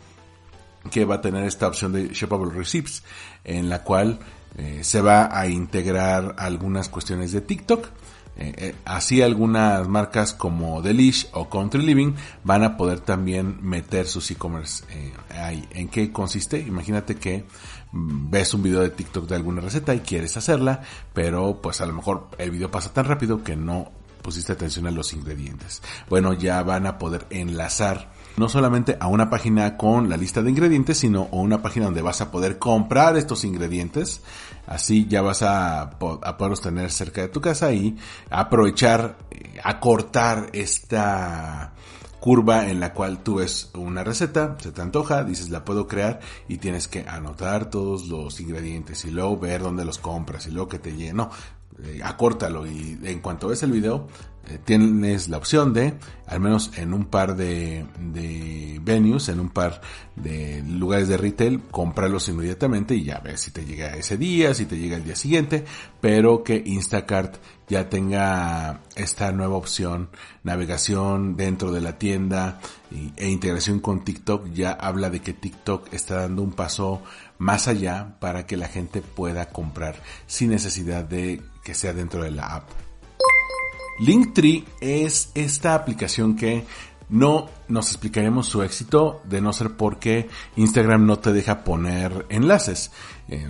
que va a tener esta opción de Shoppable Receipts en la cual eh, se va a integrar algunas cuestiones de TikTok. Eh, así algunas marcas como Delish o Country Living van a poder también meter sus e-commerce ahí. ¿En qué consiste? Imagínate que ves un video de TikTok de alguna receta y quieres hacerla, pero pues a lo mejor el video pasa tan rápido que no pusiste atención a los ingredientes. Bueno, ya van a poder enlazar no solamente a una página con la lista de ingredientes, sino a una página donde vas a poder comprar estos ingredientes. Así ya vas a, a poderlos tener cerca de tu casa y aprovechar, eh, acortar esta curva en la cual tú ves una receta, se te antoja, dices la puedo crear y tienes que anotar todos los ingredientes y luego ver dónde los compras y luego que te lleno. Eh, acórtalo y en cuanto ves el video tienes la opción de, al menos en un par de, de, venues, en un par de lugares de retail, comprarlos inmediatamente y ya ves si te llega ese día, si te llega el día siguiente, pero que Instacart ya tenga esta nueva opción, navegación dentro de la tienda e integración con TikTok, ya habla de que TikTok está dando un paso más allá para que la gente pueda comprar sin necesidad de que sea dentro de la app. Linktree es esta aplicación que no nos explicaremos su éxito de no ser porque Instagram no te deja poner enlaces.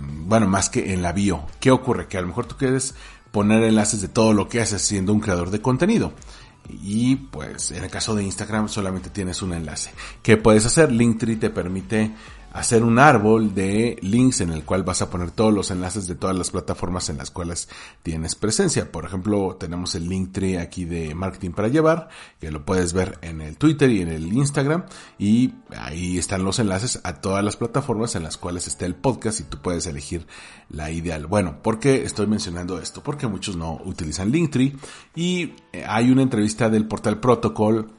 Bueno, más que en la bio. ¿Qué ocurre? Que a lo mejor tú quieres poner enlaces de todo lo que haces siendo un creador de contenido. Y pues en el caso de Instagram solamente tienes un enlace. ¿Qué puedes hacer? Linktree te permite hacer un árbol de links en el cual vas a poner todos los enlaces de todas las plataformas en las cuales tienes presencia. Por ejemplo, tenemos el link tree aquí de marketing para llevar, que lo puedes ver en el Twitter y en el Instagram y ahí están los enlaces a todas las plataformas en las cuales está el podcast y tú puedes elegir la ideal. Bueno, ¿por qué estoy mencionando esto? Porque muchos no utilizan Linktree y eh, hay una entrevista del portal Protocol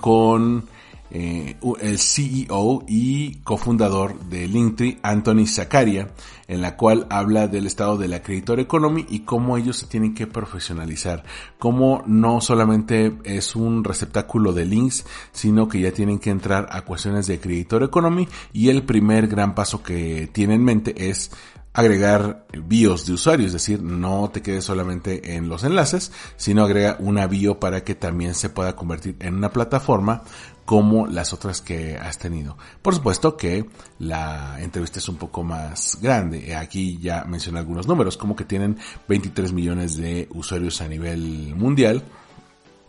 con eh, el CEO y cofundador de Linktree, Anthony Zakaria, en la cual habla del estado de la Creditor Economy y cómo ellos se tienen que profesionalizar, cómo no solamente es un receptáculo de links, sino que ya tienen que entrar a cuestiones de Creditor Economy. Y el primer gran paso que tiene en mente es agregar bios de usuario, es decir, no te quedes solamente en los enlaces, sino agrega una bio para que también se pueda convertir en una plataforma como las otras que has tenido. Por supuesto que la entrevista es un poco más grande. Aquí ya mencioné algunos números, como que tienen 23 millones de usuarios a nivel mundial.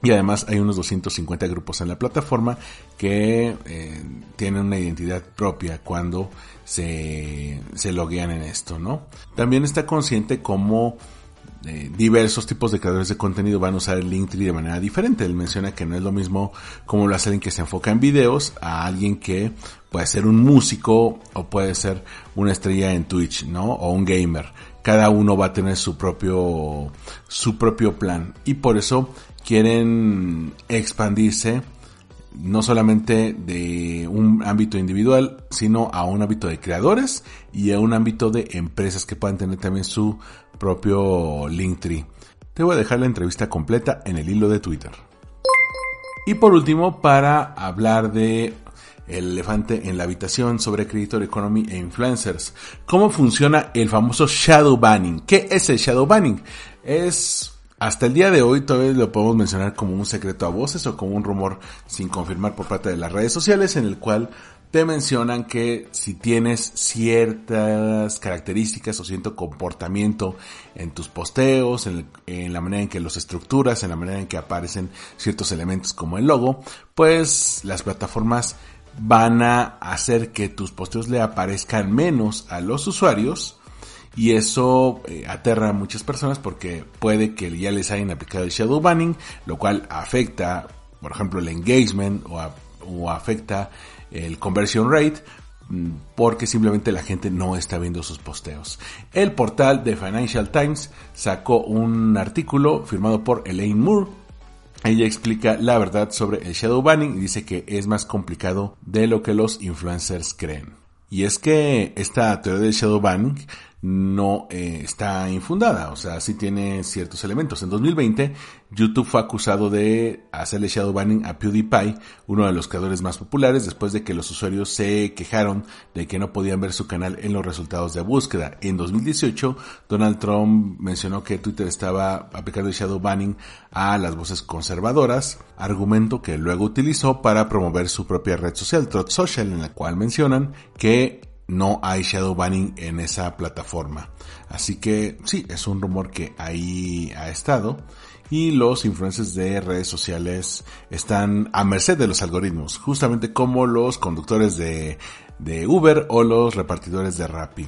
Y además hay unos 250 grupos en la plataforma que eh, tienen una identidad propia cuando se, se loguean en esto, ¿no? También está consciente como diversos tipos de creadores de contenido van a usar el Linktree de manera diferente. Él menciona que no es lo mismo como lo hace alguien que se enfoca en videos a alguien que puede ser un músico o puede ser una estrella en Twitch, ¿no? O un gamer. Cada uno va a tener su propio, su propio plan. Y por eso quieren expandirse no solamente de un ámbito individual, sino a un ámbito de creadores y a un ámbito de empresas que puedan tener también su propio Linktree. Te voy a dejar la entrevista completa en el hilo de Twitter. Y por último, para hablar de el elefante en la habitación sobre Creditor Economy e influencers. ¿Cómo funciona el famoso shadow banning? ¿Qué es el shadow banning? Es hasta el día de hoy todavía lo podemos mencionar como un secreto a voces o como un rumor sin confirmar por parte de las redes sociales en el cual te mencionan que si tienes ciertas características o cierto comportamiento en tus posteos, en, la manera en que los estructuras, en la manera en que aparecen ciertos elementos como el logo, pues las plataformas van a hacer que tus posteos le aparezcan menos a los usuarios y eso eh, aterra a muchas personas porque puede que ya les hayan aplicado el shadow banning, lo cual afecta, por ejemplo, el engagement o, afecta el conversion rate mm, porque simplemente la gente no está viendo sus posteos. El portal de Financial Times sacó un artículo firmado por Elaine Moore. Ella explica la verdad sobre el shadow banning y dice que es más complicado de lo que los influencers creen. Y es que esta teoría del shadow banning no eh, está infundada, o sea, sí tiene ciertos elementos. En 2020, YouTube fue acusado de hacerle shadow banning a PewDiePie, uno de los creadores más populares, después de que los usuarios se quejaron de que no podían ver su canal en los resultados de búsqueda. En 2018, Donald Trump mencionó que Twitter estaba aplicando shadow banning a las voces conservadoras, argumento que luego utilizó para promover su propia red social, Trot Social, en la cual mencionan que no hay shadow banning en esa plataforma. Así que sí, es un rumor que ahí ha estado y los influencers de redes sociales están a merced de los algoritmos, justamente como los conductores de, Uber o los repartidores de Rappi.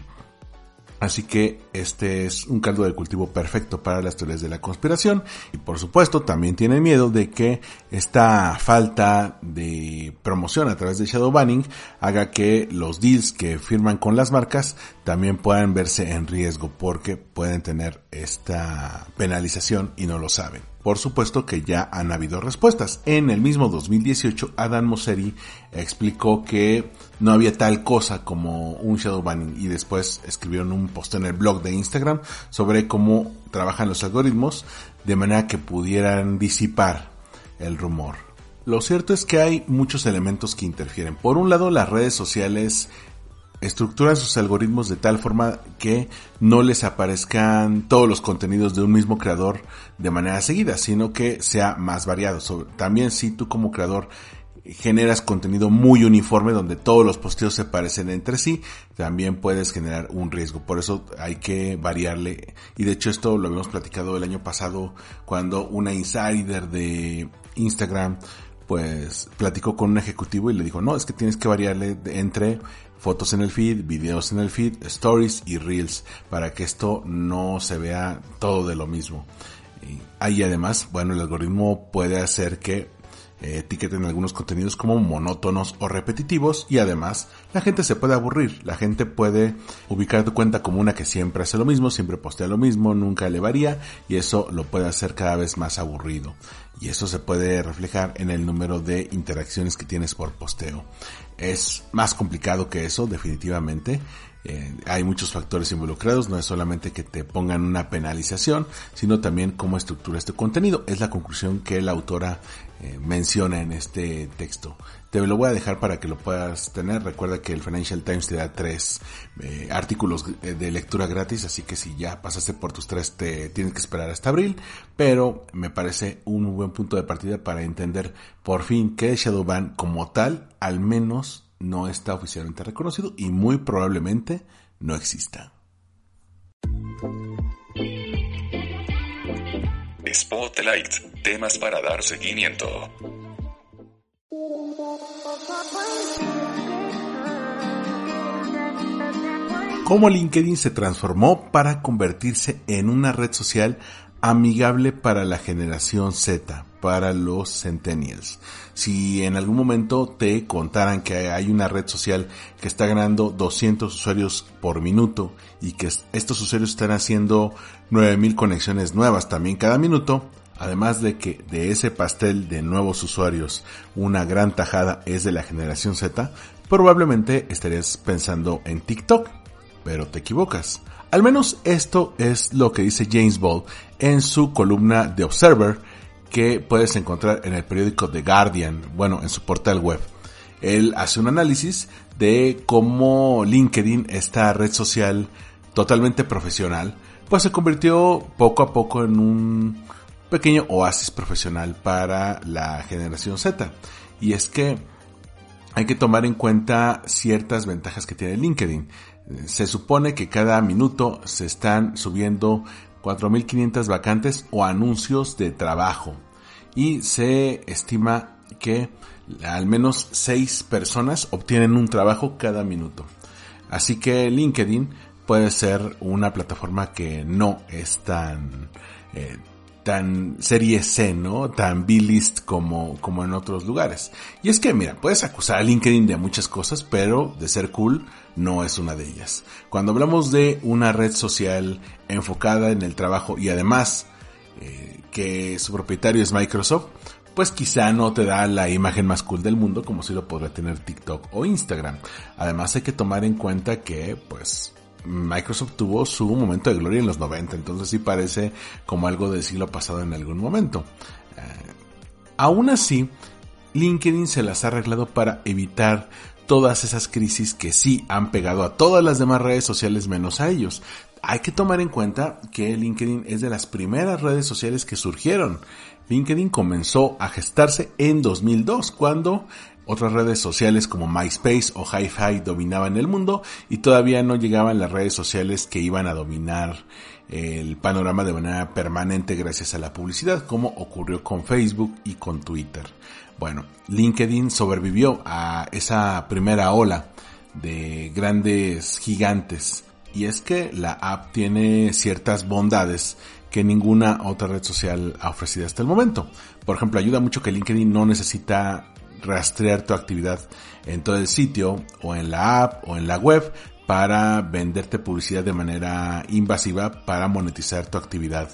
Así que este es un caldo de cultivo perfecto para las teorías de la conspiración y por supuesto también tienen miedo de que esta falta de promoción a través de shadow banning haga que los deals que firman con las marcas también puedan verse en riesgo porque pueden tener esta penalización y no lo saben. por supuesto que ya han habido respuestas. En el mismo 2018, Adam Mosseri explicó que no había tal cosa como un shadow banning y después escribieron un post en el blog de Instagram sobre cómo trabajan los algoritmos de manera que pudieran disipar el rumor. Lo cierto es que hay muchos elementos que interfieren. Por un lado, las redes sociales estructuran sus algoritmos de tal forma que no les aparezcan todos los contenidos de un mismo creador de manera seguida, sino que sea más variado. También si tú como creador generas contenido muy uniforme donde todos los posteos se parecen entre sí, también puedes generar un riesgo. Por eso hay que variarle. Y de hecho esto lo habíamos platicado el año pasado cuando una insider de Instagram pues platicó con un ejecutivo y le dijo, no, es que tienes que variarle entre fotos en el feed, videos en el feed, stories y reels para que esto no se vea todo de lo mismo. Y ahí además, bueno, el algoritmo puede hacer que eh, etiqueten algunos contenidos como monótonos o repetitivos y además la gente se puede aburrir, la gente puede ubicar tu cuenta como una que siempre hace lo mismo, siempre postea lo mismo, nunca le varía y eso lo puede hacer cada vez más aburrido y eso se puede reflejar en el número de interacciones que tienes por posteo. Es más complicado que eso, definitivamente. Eh, hay muchos factores involucrados, no es solamente que te pongan una penalización, sino también cómo estructura este contenido. Es la conclusión que la autora eh, menciona en este texto. Te lo voy a dejar para que lo puedas tener. Recuerda que el Financial Times te da tres eh, artículos de lectura gratis, así que si ya pasaste por tus tres te tienes que esperar hasta abril, pero me parece un buen punto de partida para entender por fin que Shadowban como tal, al menos no está oficialmente reconocido y muy probablemente no exista. Spotlight, temas para dar seguimiento. Cómo LinkedIn se transformó para convertirse en una red social amigable para la generación Z, para los centennials. Si en algún momento te contaran que hay una red social que está ganando 200 usuarios por minuto y que estos usuarios están haciendo 9000 conexiones nuevas también cada minuto, además de que de ese pastel de nuevos usuarios una gran tajada es de la generación Z, probablemente estarías pensando en TikTok, pero te equivocas. Al menos esto es lo que dice James Ball en su columna The Observer que puedes encontrar en el periódico The Guardian, bueno, en su portal web. Él hace un análisis de cómo LinkedIn, esta red social totalmente profesional, pues se convirtió poco a poco en un pequeño oasis profesional para la generación Z. Y es que hay que tomar en cuenta ciertas ventajas que tiene LinkedIn. Se supone que cada minuto se están subiendo 4.500 vacantes o anuncios de trabajo y se estima que al menos 6 personas obtienen un trabajo cada minuto. Así que LinkedIn puede ser una plataforma que no es tan eh, tan serie C, ¿no? Tan B-list como, como en otros lugares. Y es que, mira, puedes acusar a LinkedIn de muchas cosas, pero de ser cool no es una de ellas. Cuando hablamos de una red social enfocada en el trabajo y además eh, que su propietario es Microsoft, pues quizá no te da la imagen más cool del mundo como si lo podría tener TikTok o Instagram. Además hay que tomar en cuenta que, pues, Microsoft tuvo su momento de gloria en los 90, entonces sí parece como algo del siglo pasado en algún momento. Eh, aún así, LinkedIn se las ha arreglado para evitar todas esas crisis que sí han pegado a todas las demás redes sociales menos a ellos. Hay que tomar en cuenta que LinkedIn es de las primeras redes sociales que surgieron. LinkedIn comenzó a gestarse en 2002, cuando otras redes sociales como MySpace o HiFi dominaban el mundo y todavía no llegaban las redes sociales que iban a dominar el panorama de manera permanente gracias a la publicidad, como ocurrió con Facebook y con Twitter. Bueno, LinkedIn sobrevivió a esa primera ola de grandes gigantes y es que la app tiene ciertas bondades que ninguna otra red social ha ofrecido hasta el momento. Por ejemplo, ayuda mucho que LinkedIn no necesita rastrear tu actividad en todo el sitio o en la app o en la web para venderte publicidad de manera invasiva para monetizar tu actividad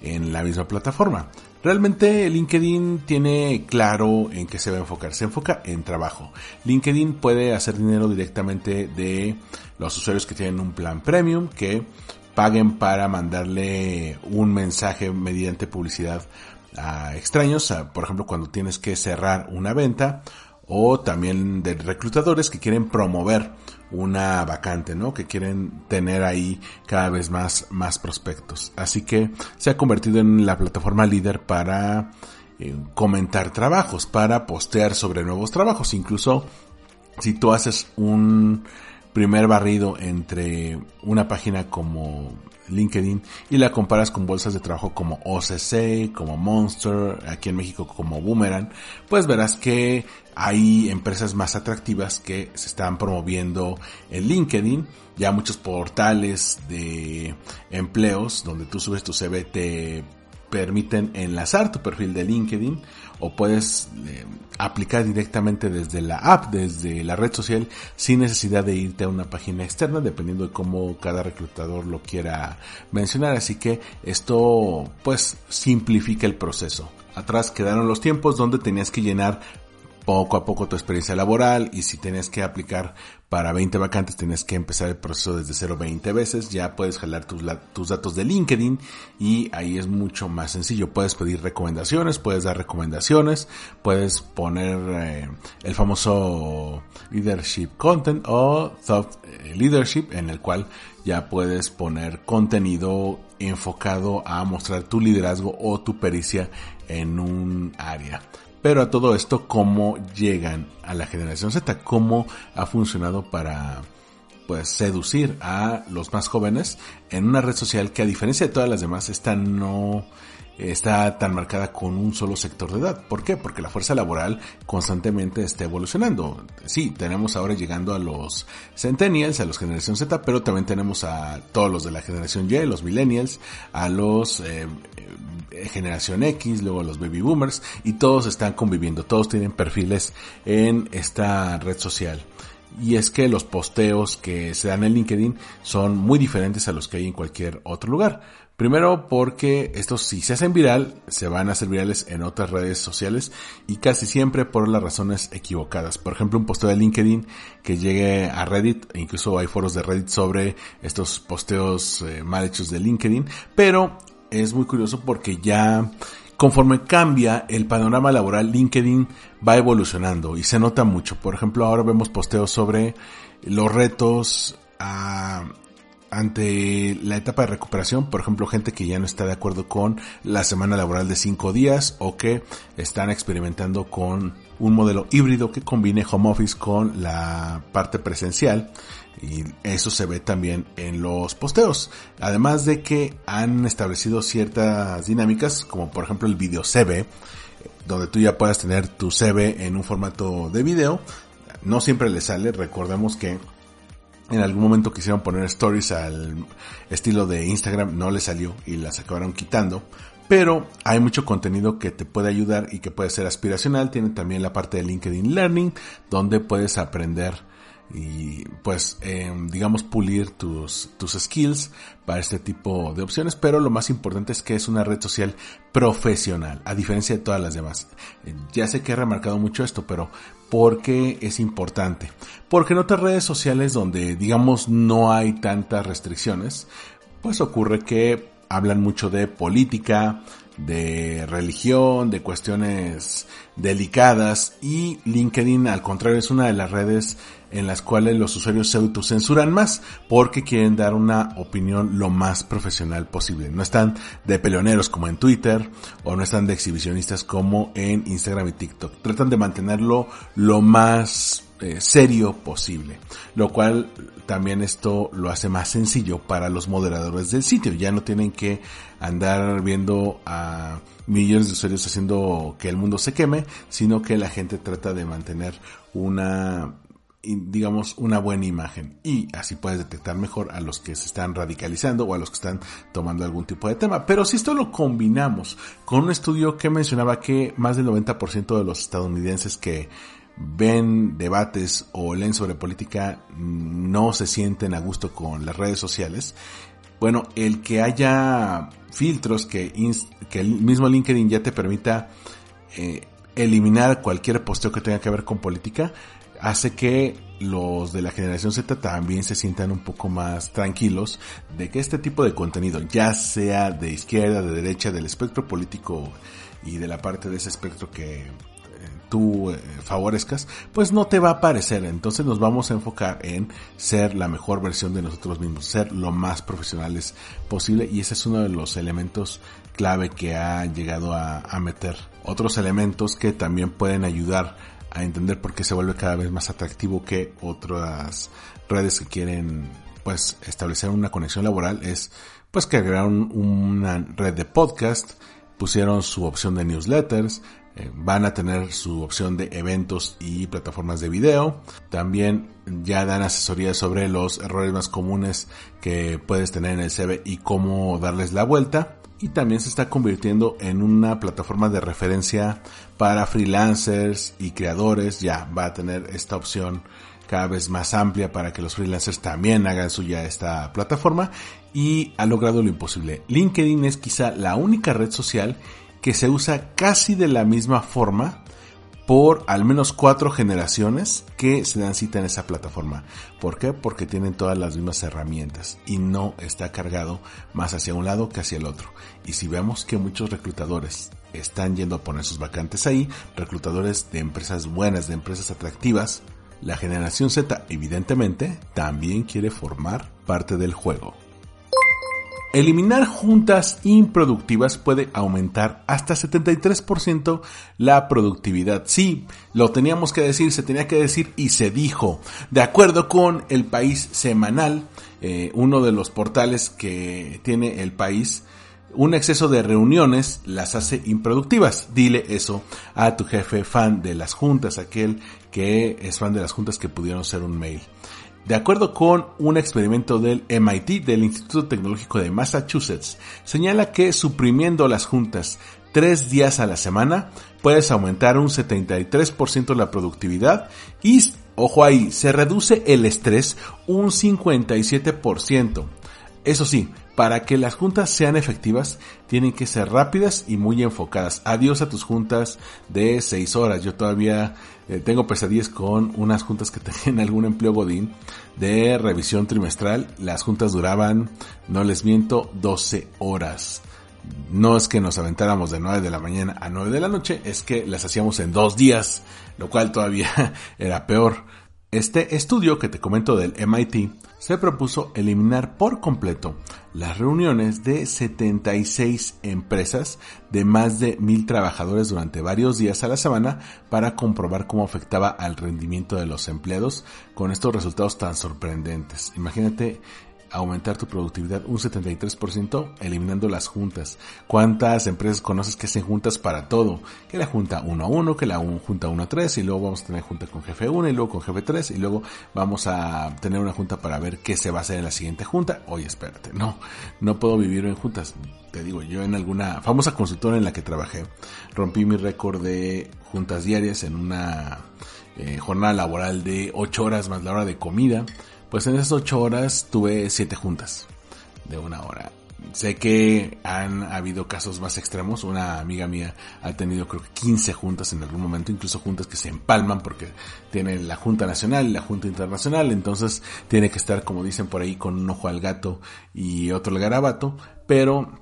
en la misma plataforma. Realmente LinkedIn tiene claro en qué se va a enfocar. Se enfoca en trabajo. LinkedIn puede hacer dinero directamente de los usuarios que tienen un plan premium, que paguen para mandarle un mensaje mediante publicidad a extraños, por ejemplo cuando tienes que cerrar una venta, o también de reclutadores que quieren promover una vacante, ¿no? Que quieren tener ahí cada vez más, más prospectos. Así que se ha convertido en la plataforma líder para eh, comentar trabajos, para postear sobre nuevos trabajos. Incluso si tú haces un primer barrido entre una página como LinkedIn y la comparas con bolsas de trabajo como OCC, como Monster, aquí en México como Boomerang, pues verás que hay empresas más atractivas que se están promoviendo en LinkedIn. Ya muchos portales de empleos donde tú subes tu CV permiten enlazar tu perfil de LinkedIn o puedes eh, aplicar directamente desde la app, desde la red social, sin necesidad de irte a una página externa, dependiendo de cómo cada reclutador lo quiera mencionar. Así que esto pues simplifica el proceso. Atrás quedaron los tiempos donde tenías que llenar poco a poco tu experiencia laboral y si tienes que aplicar para 20 vacantes tienes que empezar el proceso desde 0 20 veces, ya puedes jalar tus, tus datos de LinkedIn y ahí es mucho más sencillo. Puedes pedir recomendaciones, puedes dar recomendaciones, puedes poner eh, el famoso leadership content o thought eh, leadership en el cual ya puedes poner contenido enfocado a mostrar tu liderazgo o tu pericia en un área. Pero a todo esto, ¿cómo llegan a la generación Z? ¿Cómo ha funcionado para pues seducir a los más jóvenes en una red social que a diferencia de todas las demás, esta no está tan marcada con un solo sector de edad. ¿Por qué? Porque la fuerza laboral constantemente está evolucionando. Sí, tenemos ahora llegando a los centennials, a los generación Z, pero también tenemos a todos los de la generación Y, los millennials, a los eh, generación X, luego los baby boomers, y todos están conviviendo, todos tienen perfiles en esta red social y es que los posteos que se dan en LinkedIn son muy diferentes a los que hay en cualquier otro lugar. Primero porque estos si se hacen viral, se van a hacer virales en otras redes sociales y casi siempre por las razones equivocadas. Por ejemplo, un posteo de LinkedIn que llegue a Reddit, e incluso hay foros de Reddit sobre estos posteos eh, mal hechos de LinkedIn, pero es muy curioso porque ya conforme cambia el panorama laboral, LinkedIn va evolucionando y se nota mucho. Por ejemplo, ahora vemos posteos sobre los retos a ante la etapa de recuperación, por ejemplo, gente que ya no está de acuerdo con la semana laboral de cinco días o que están experimentando con un modelo híbrido que combine home office con la parte presencial y eso se ve también en los posteos. Además de que han establecido ciertas dinámicas como por ejemplo el video CV, donde tú ya puedas tener tu CV en un formato de video. No siempre le sale, recordemos que en algún momento quisieron poner stories al estilo de Instagram, no le salió y las acabaron quitando. Pero hay mucho contenido que te puede ayudar y que puede ser aspiracional. Tienen también la parte de LinkedIn Learning, donde puedes aprender y pues eh, digamos pulir tus, tus skills para este tipo de opciones pero lo más importante es que es una red social profesional a diferencia de todas las demás eh, ya sé que he remarcado mucho esto pero ¿por qué es importante? porque en otras redes sociales donde digamos no hay tantas restricciones pues ocurre que hablan mucho de política de religión, de cuestiones delicadas y LinkedIn al contrario es una de las redes en las cuales los usuarios se autocensuran más porque quieren dar una opinión lo más profesional posible. No están de peleoneros como en Twitter o no están de exhibicionistas como en Instagram y TikTok. Tratan de mantenerlo lo más eh, serio posible, lo cual también esto lo hace más sencillo para los moderadores del sitio. Ya no tienen que andar viendo a millones de usuarios haciendo que el mundo se queme, sino que la gente trata de mantener una digamos, una buena imagen. Y así puedes detectar mejor a los que se están radicalizando o a los que están tomando algún tipo de tema. Pero si esto lo combinamos con un estudio que mencionaba que más del 90% de los estadounidenses que ven debates o leen sobre política no se sienten a gusto con las redes sociales, bueno, el que haya filtros que, que el mismo LinkedIn ya te permita eh, eliminar cualquier posteo que tenga que ver con política, hace que los de la generación Z también se sientan un poco más tranquilos de que este tipo de contenido, ya sea de izquierda, de derecha, del espectro político y de la parte de ese espectro que tú eh, favorezcas, pues no te va a parecer. Entonces nos vamos a enfocar en ser la mejor versión de nosotros mismos, ser lo más profesionales posible y ese es uno de los elementos clave que ha llegado a, a meter. Otros elementos que también pueden ayudar a entender por qué se vuelve cada vez más atractivo que otras redes que quieren pues establecer una conexión laboral es pues que agregaron una red de podcast, pusieron su opción de newsletters, eh, van a tener su opción de eventos y plataformas de video. También ya dan asesoría sobre los errores más comunes que puedes tener en el CV y cómo darles la vuelta. Y también se está convirtiendo en una plataforma de referencia para freelancers y creadores. Ya va a tener esta opción cada vez más amplia para que los freelancers también hagan suya esta plataforma y ha logrado lo imposible. LinkedIn es quizá la única red social que se usa casi de la misma forma por al menos cuatro generaciones que se dan cita en esa plataforma. ¿Por qué? Porque tienen todas las mismas herramientas y no está cargado más hacia un lado que hacia el otro. Y si vemos que muchos reclutadores están yendo a poner sus vacantes ahí, reclutadores de empresas buenas, de empresas atractivas, la generación Z evidentemente también quiere formar parte del juego. Eliminar juntas improductivas puede aumentar hasta 73% la productividad. Sí, lo teníamos que decir, se tenía que decir y se dijo. De acuerdo con el país semanal, eh, uno de los portales que tiene el país, un exceso de reuniones las hace improductivas. Dile eso a tu jefe fan de las juntas, aquel que es fan de las juntas que pudieron ser un mail. De acuerdo con un experimento del MIT, del Instituto Tecnológico de Massachusetts, señala que suprimiendo las juntas tres días a la semana, puedes aumentar un 73% la productividad y, ojo ahí, se reduce el estrés un 57%. Eso sí, para que las juntas sean efectivas, tienen que ser rápidas y muy enfocadas. Adiós a tus juntas de 6 horas. Yo todavía eh, tengo pesadillas con unas juntas que tenían algún empleo godín de revisión trimestral. Las juntas duraban, no les miento, 12 horas. No es que nos aventáramos de 9 de la mañana a 9 de la noche, es que las hacíamos en dos días, lo cual todavía era peor. Este estudio que te comento del MIT se propuso eliminar por completo las reuniones de 76 empresas de más de mil trabajadores durante varios días a la semana para comprobar cómo afectaba al rendimiento de los empleados con estos resultados tan sorprendentes. Imagínate aumentar tu productividad un 73% eliminando las juntas. ¿Cuántas empresas conoces que hacen juntas para todo? Que la junta 1 a 1, que la junta 1 a 3 y luego vamos a tener junta con jefe 1 y luego con jefe 3 y luego vamos a tener una junta para ver qué se va a hacer en la siguiente junta. Oye, espérate, no, no puedo vivir en juntas. Te digo, yo en alguna famosa consultora en la que trabajé, rompí mi récord de juntas diarias en una eh, jornada laboral de 8 horas más la hora de comida pues en esas ocho horas tuve siete juntas de una hora. Sé que han habido casos más extremos. Una amiga mía ha tenido creo que 15 juntas en algún momento, incluso juntas que se empalman porque tiene la Junta Nacional y la Junta Internacional. Entonces tiene que estar, como dicen por ahí, con un ojo al gato y otro al garabato. Pero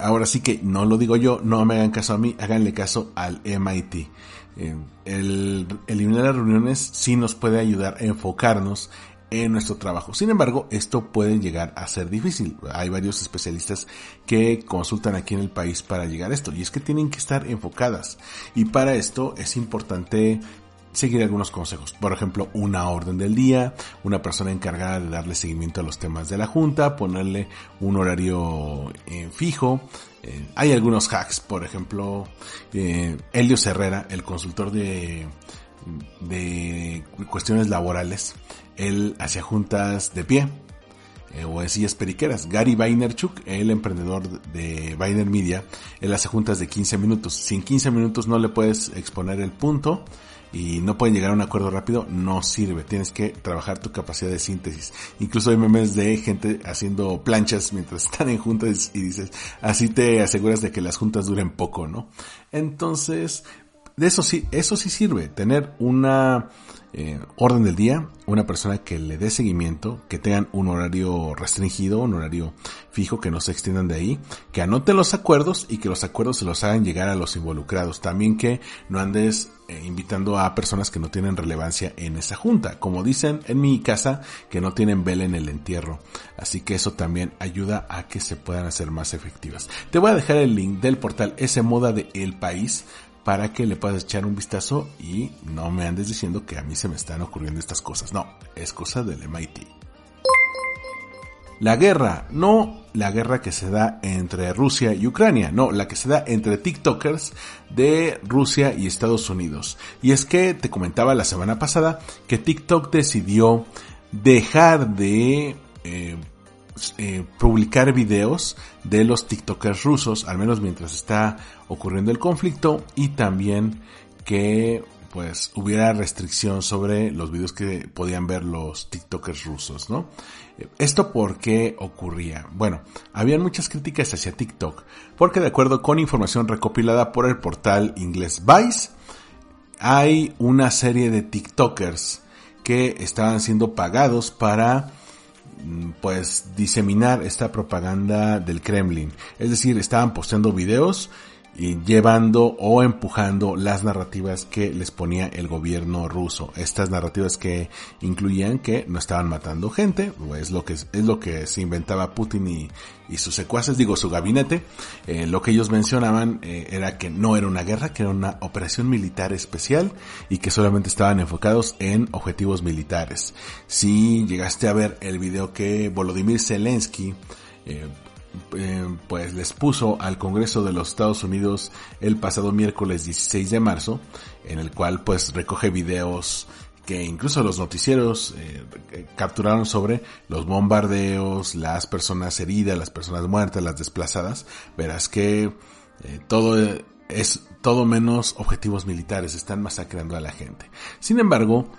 ahora sí que no lo digo yo, no me hagan caso a mí, háganle caso al MIT. Eh, el eliminar las reuniones sí nos puede ayudar a enfocarnos en nuestro trabajo. Sin embargo, esto puede llegar a ser difícil. Hay varios especialistas que consultan aquí en el país para llegar a esto y es que tienen que estar enfocadas y para esto es importante seguir algunos consejos. Por ejemplo, una orden del día, una persona encargada de darle seguimiento a los temas de la junta, ponerle un horario eh, fijo. Eh, hay algunos hacks, por ejemplo, eh, Elio Herrera, el consultor de, de cuestiones laborales, él hacía juntas de pie eh, o en sillas periqueras. Gary Vaynerchuk, el emprendedor de Vayner Media, él hace juntas de 15 minutos. Si en 15 minutos no le puedes exponer el punto, y no pueden llegar a un acuerdo rápido, no sirve. Tienes que trabajar tu capacidad de síntesis. Incluso hay memes de gente haciendo planchas mientras están en juntas y dices, así te aseguras de que las juntas duren poco, ¿no? Entonces, de eso sí, eso sí sirve, tener una eh, orden del día, una persona que le dé seguimiento, que tengan un horario restringido, un horario fijo, que no se extiendan de ahí, que anoten los acuerdos y que los acuerdos se los hagan llegar a los involucrados. También que no andes eh, invitando a personas que no tienen relevancia en esa junta. Como dicen en mi casa, que no tienen vela en el entierro. Así que eso también ayuda a que se puedan hacer más efectivas. Te voy a dejar el link del portal ese moda de El País para que le puedas echar un vistazo y no me andes diciendo que a mí se me están ocurriendo estas cosas. No, es cosa del MIT. La guerra, no la guerra que se da entre Rusia y Ucrania, no, la que se da entre TikTokers de Rusia y Estados Unidos. Y es que te comentaba la semana pasada que TikTok decidió dejar de eh, eh, publicar videos de los TikTokers rusos, al menos mientras está ocurriendo el conflicto, y también que pues hubiera restricción sobre los videos que podían ver los TikTokers rusos, ¿no? ¿Esto por qué ocurría? Bueno, habían muchas críticas hacia TikTok, porque de acuerdo con información recopilada por el portal inglés Vice, hay una serie de TikTokers que estaban siendo pagados para pues diseminar esta propaganda del Kremlin. Es decir, estaban posteando videos llevando o empujando las narrativas que les ponía el gobierno ruso. Estas narrativas que incluían que no estaban matando gente, es lo que es lo que se inventaba Putin y, y sus secuaces, digo su gabinete. Eh, lo que ellos mencionaban eh, era que no era una guerra, que era una operación militar especial y que solamente estaban enfocados en objetivos militares. Si llegaste a ver el video que Volodymyr Zelensky eh, eh, pues les puso al Congreso de los Estados Unidos el pasado miércoles 16 de marzo, en el cual pues recoge videos que incluso los noticieros eh, capturaron sobre los bombardeos, las personas heridas, las personas muertas, las desplazadas, verás que eh, todo es todo menos objetivos militares, están masacrando a la gente. Sin embargo,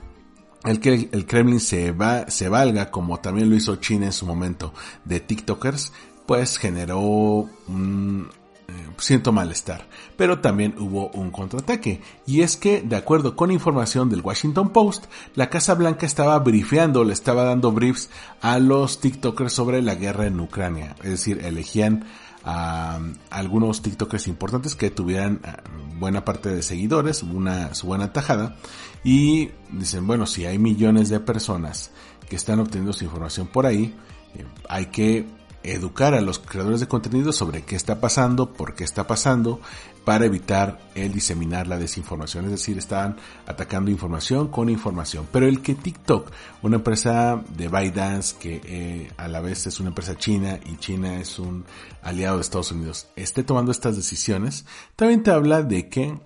el que el Kremlin se, va, se valga, como también lo hizo China en su momento, de TikTokers, pues generó un eh, cierto malestar. Pero también hubo un contraataque. Y es que, de acuerdo con información del Washington Post, la Casa Blanca estaba briefeando, le estaba dando briefs a los TikTokers sobre la guerra en Ucrania. Es decir, elegían a, algunos TikTokers importantes que tuvieran eh, buena parte de seguidores, una su buena tajada. Y dicen, bueno, si hay millones de personas que están obteniendo su información por ahí, eh, hay que educar a los creadores de contenido sobre qué está pasando, por qué está pasando, para evitar el diseminar la desinformación. Es decir, están atacando información con información. Pero el que TikTok, una empresa de ByteDance que eh, a la vez es una empresa china y China es un aliado de Estados Unidos, esté tomando estas decisiones, también te habla de que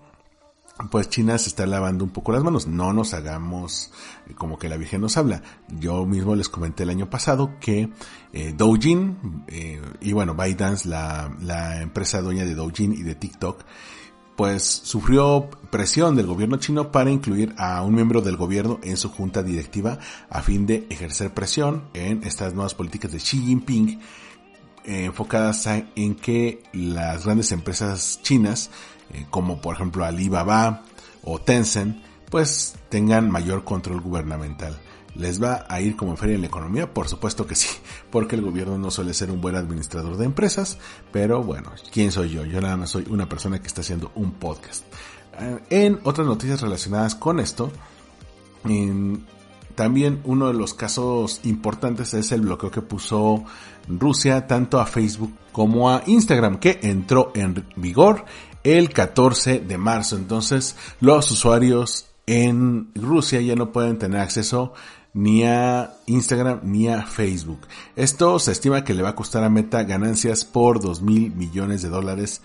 pues China se está lavando un poco las manos. No nos hagamos eh, como que la Virgen nos habla. Yo mismo les comenté el año pasado que eh, Doujin eh, y bueno, ByteDance, la, la empresa dueña de Doujin y de TikTok, pues sufrió presión del gobierno chino para incluir a un miembro del gobierno en su junta directiva a fin de ejercer presión en estas nuevas políticas de Xi Jinping eh, enfocadas en que las grandes empresas chinas eh, como por ejemplo Alibaba o Tencent, pues tengan mayor control gubernamental. ¿Les va a ir como feria en la economía? Por supuesto que sí, porque el gobierno no suele ser un buen administrador de empresas, pero bueno, ¿quién soy yo? Yo nada más soy una persona que está haciendo un podcast. Eh, en otras noticias relacionadas con esto, también uno de los casos importantes es el bloqueo que puso Rusia tanto a Facebook como a Instagram, que entró en vigor el 14 de marzo. Entonces, los usuarios en Rusia ya no pueden tener acceso ni a Instagram ni a Facebook. Esto se estima que le va a costar a Meta ganancias por 2 mil millones de dólares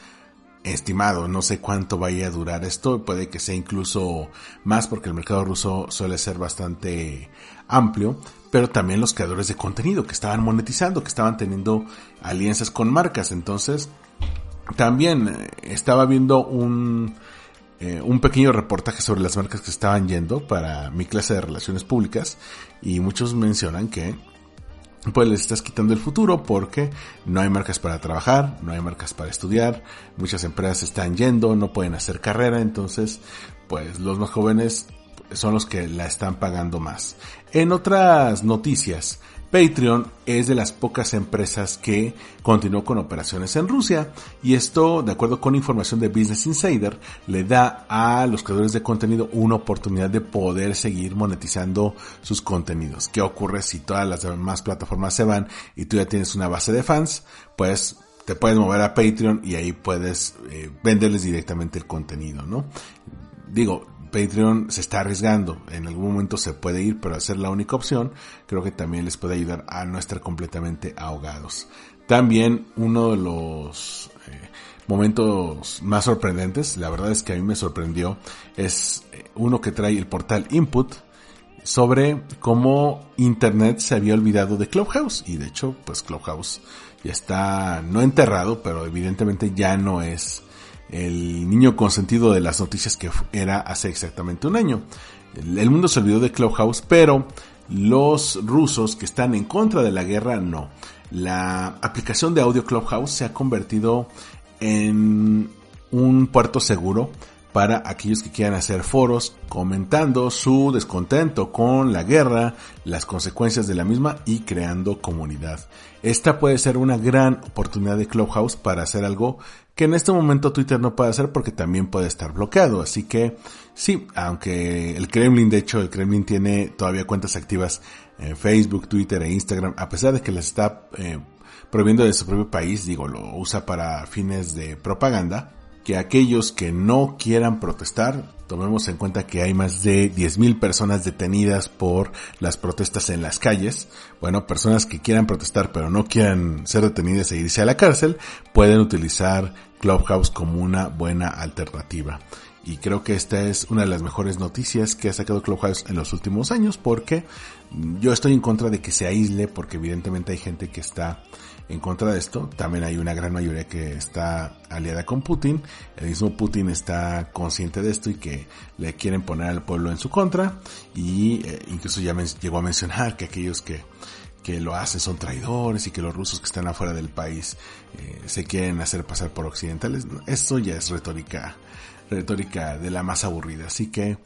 estimado. No sé cuánto vaya a durar esto. Puede que sea incluso más porque el mercado ruso suele ser bastante amplio. Pero también los creadores de contenido que estaban monetizando, que estaban teniendo alianzas con marcas. Entonces, también eh, estaba viendo un eh, un pequeño reportaje sobre las marcas que estaban yendo para mi clase de relaciones públicas y muchos mencionan que pues les estás quitando el futuro porque no hay marcas para trabajar, no hay marcas para estudiar, muchas empresas están yendo, no pueden hacer carrera, entonces pues los más jóvenes son los que la están pagando más. En otras noticias, Patreon es de las pocas empresas que continuó con operaciones en Rusia y esto, de acuerdo con información de Business Insider, le da a los creadores de contenido una oportunidad de poder seguir monetizando sus contenidos. ¿Qué ocurre si todas las demás plataformas se van y tú ya tienes una base de fans? Pues te puedes mover a Patreon y ahí puedes eh, venderles directamente el contenido, ¿no? Digo, Patreon se está arriesgando. En algún momento se puede ir, pero hacer la única opción, creo que también les puede ayudar a no estar completamente ahogados. También uno de los eh, momentos más sorprendentes, la verdad es que a mí me sorprendió, es eh, uno que trae el portal Input sobre cómo Internet se había olvidado de Clubhouse. Y de hecho, pues Clubhouse ya está no enterrado, pero evidentemente ya no es el niño consentido de las noticias que era hace exactamente un año. El mundo se olvidó de Clubhouse, pero los rusos que están en contra de la guerra no. La aplicación de audio Clubhouse se ha convertido en un puerto seguro para aquellos que quieran hacer foros comentando su descontento con la guerra, las consecuencias de la misma y creando comunidad. Esta puede ser una gran oportunidad de Clubhouse para hacer algo que en este momento Twitter no puede hacer porque también puede estar bloqueado. Así que sí, aunque el Kremlin, de hecho, el Kremlin tiene todavía cuentas activas en Facebook, Twitter e Instagram, a pesar de que las está eh, prohibiendo de su propio país, digo, lo usa para fines de propaganda que aquellos que no quieran protestar, tomemos en cuenta que hay más de 10.000 personas detenidas por las protestas en las calles, bueno, personas que quieran protestar pero no quieran ser detenidas e irse a la cárcel, pueden utilizar Clubhouse como una buena alternativa. Y creo que esta es una de las mejores noticias que ha sacado Clubhouse en los últimos años porque yo estoy en contra de que se aísle porque evidentemente hay gente que está en contra de esto. También hay una gran mayoría que está aliada con Putin. El mismo Putin está consciente de esto y que le quieren poner al pueblo en su contra. Y eh, incluso ya llegó a mencionar que aquellos que, que lo hacen son traidores y que los rusos que están afuera del país eh, se quieren hacer pasar por occidentales. Esto ya es retórica, retórica de la más aburrida. Así que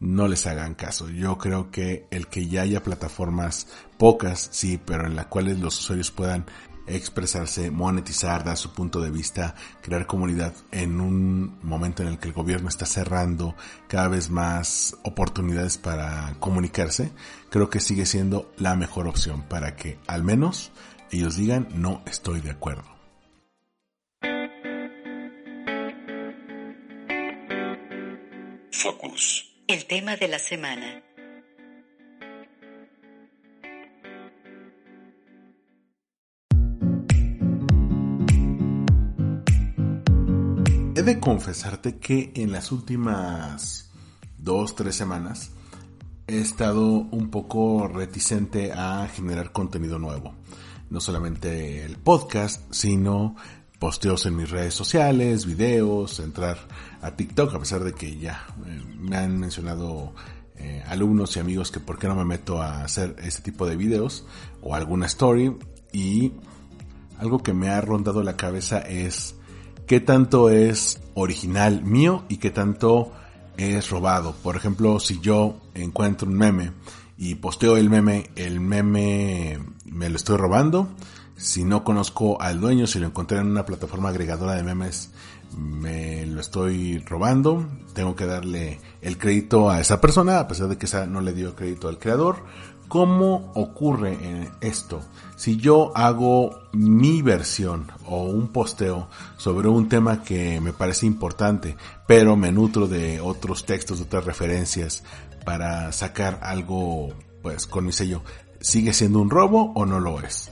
no les hagan caso. Yo creo que el que ya haya plataformas pocas, sí, pero en las cuales los usuarios puedan expresarse, monetizar, dar su punto de vista, crear comunidad en un momento en el que el gobierno está cerrando cada vez más oportunidades para comunicarse, creo que sigue siendo la mejor opción para que al menos ellos digan no estoy de acuerdo. Focus. El tema de la semana. He de confesarte que en las últimas dos, tres semanas he estado un poco reticente a generar contenido nuevo. No solamente el podcast, sino posteos en mis redes sociales, videos, entrar a TikTok, a pesar de que ya eh, me han mencionado eh, alumnos y amigos que por qué no me meto a hacer este tipo de videos o alguna story y algo que me ha rondado la cabeza es qué tanto es original mío y qué tanto es robado. Por ejemplo, si yo encuentro un meme y posteo el meme, el meme me lo estoy robando. Si no conozco al dueño, si lo encontré en una plataforma agregadora de memes, me lo estoy robando. Tengo que darle el crédito a esa persona, a pesar de que esa no le dio crédito al creador. ¿Cómo ocurre esto? Si yo hago mi versión o un posteo sobre un tema que me parece importante, pero me nutro de otros textos, de otras referencias para sacar algo pues con mi sello, ¿sigue siendo un robo o no lo es?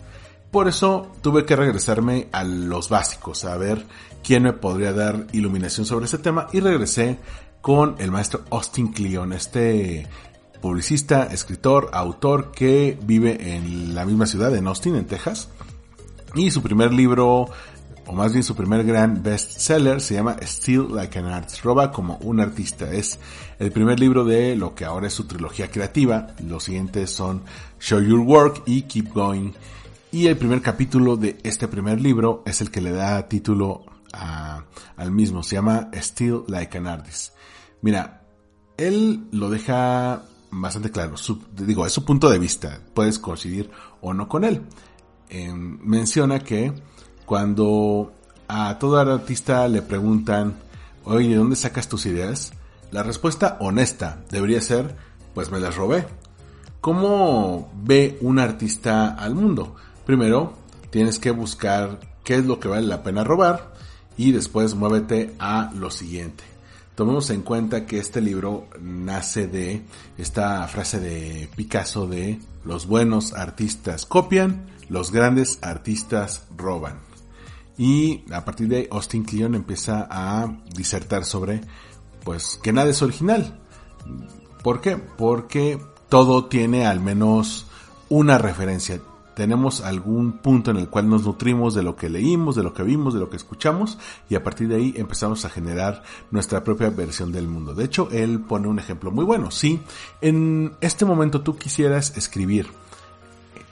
Por eso tuve que regresarme a los básicos, a ver quién me podría dar iluminación sobre ese tema y regresé con el maestro Austin Cleon, este publicista, escritor, autor que vive en la misma ciudad, en Austin, en Texas. Y su primer libro o más bien su primer gran bestseller, se llama Still Like an Artist, roba como un artista. Es el primer libro de lo que ahora es su trilogía creativa. Los siguientes son Show Your Work y Keep Going. Y el primer capítulo de este primer libro es el que le da título al mismo. Se llama Still Like an Artist. Mira, él lo deja bastante claro. digo, es su punto de vista. Puedes coincidir o no con él. Em, menciona que cuando a todo artista le preguntan, oye, ¿de dónde sacas tus ideas? La respuesta honesta debería ser, pues me las robé. ¿Cómo ve un artista al mundo? Primero, tienes que buscar qué es lo que vale la pena robar y después muévete a lo siguiente. Tomemos en cuenta que este libro nace de esta frase de Picasso de los buenos artistas copian, los grandes artistas roban. Y a partir de ahí Austin Kleon empieza a disertar sobre pues que nada es original. ¿Por qué? Porque todo tiene al menos una referencia. Tenemos algún punto en el cual nos nutrimos de lo que leímos, de lo que vimos, de lo que escuchamos y a partir de ahí empezamos a generar nuestra propia versión del mundo. De hecho, él pone un ejemplo muy bueno. Si en este momento tú quisieras escribir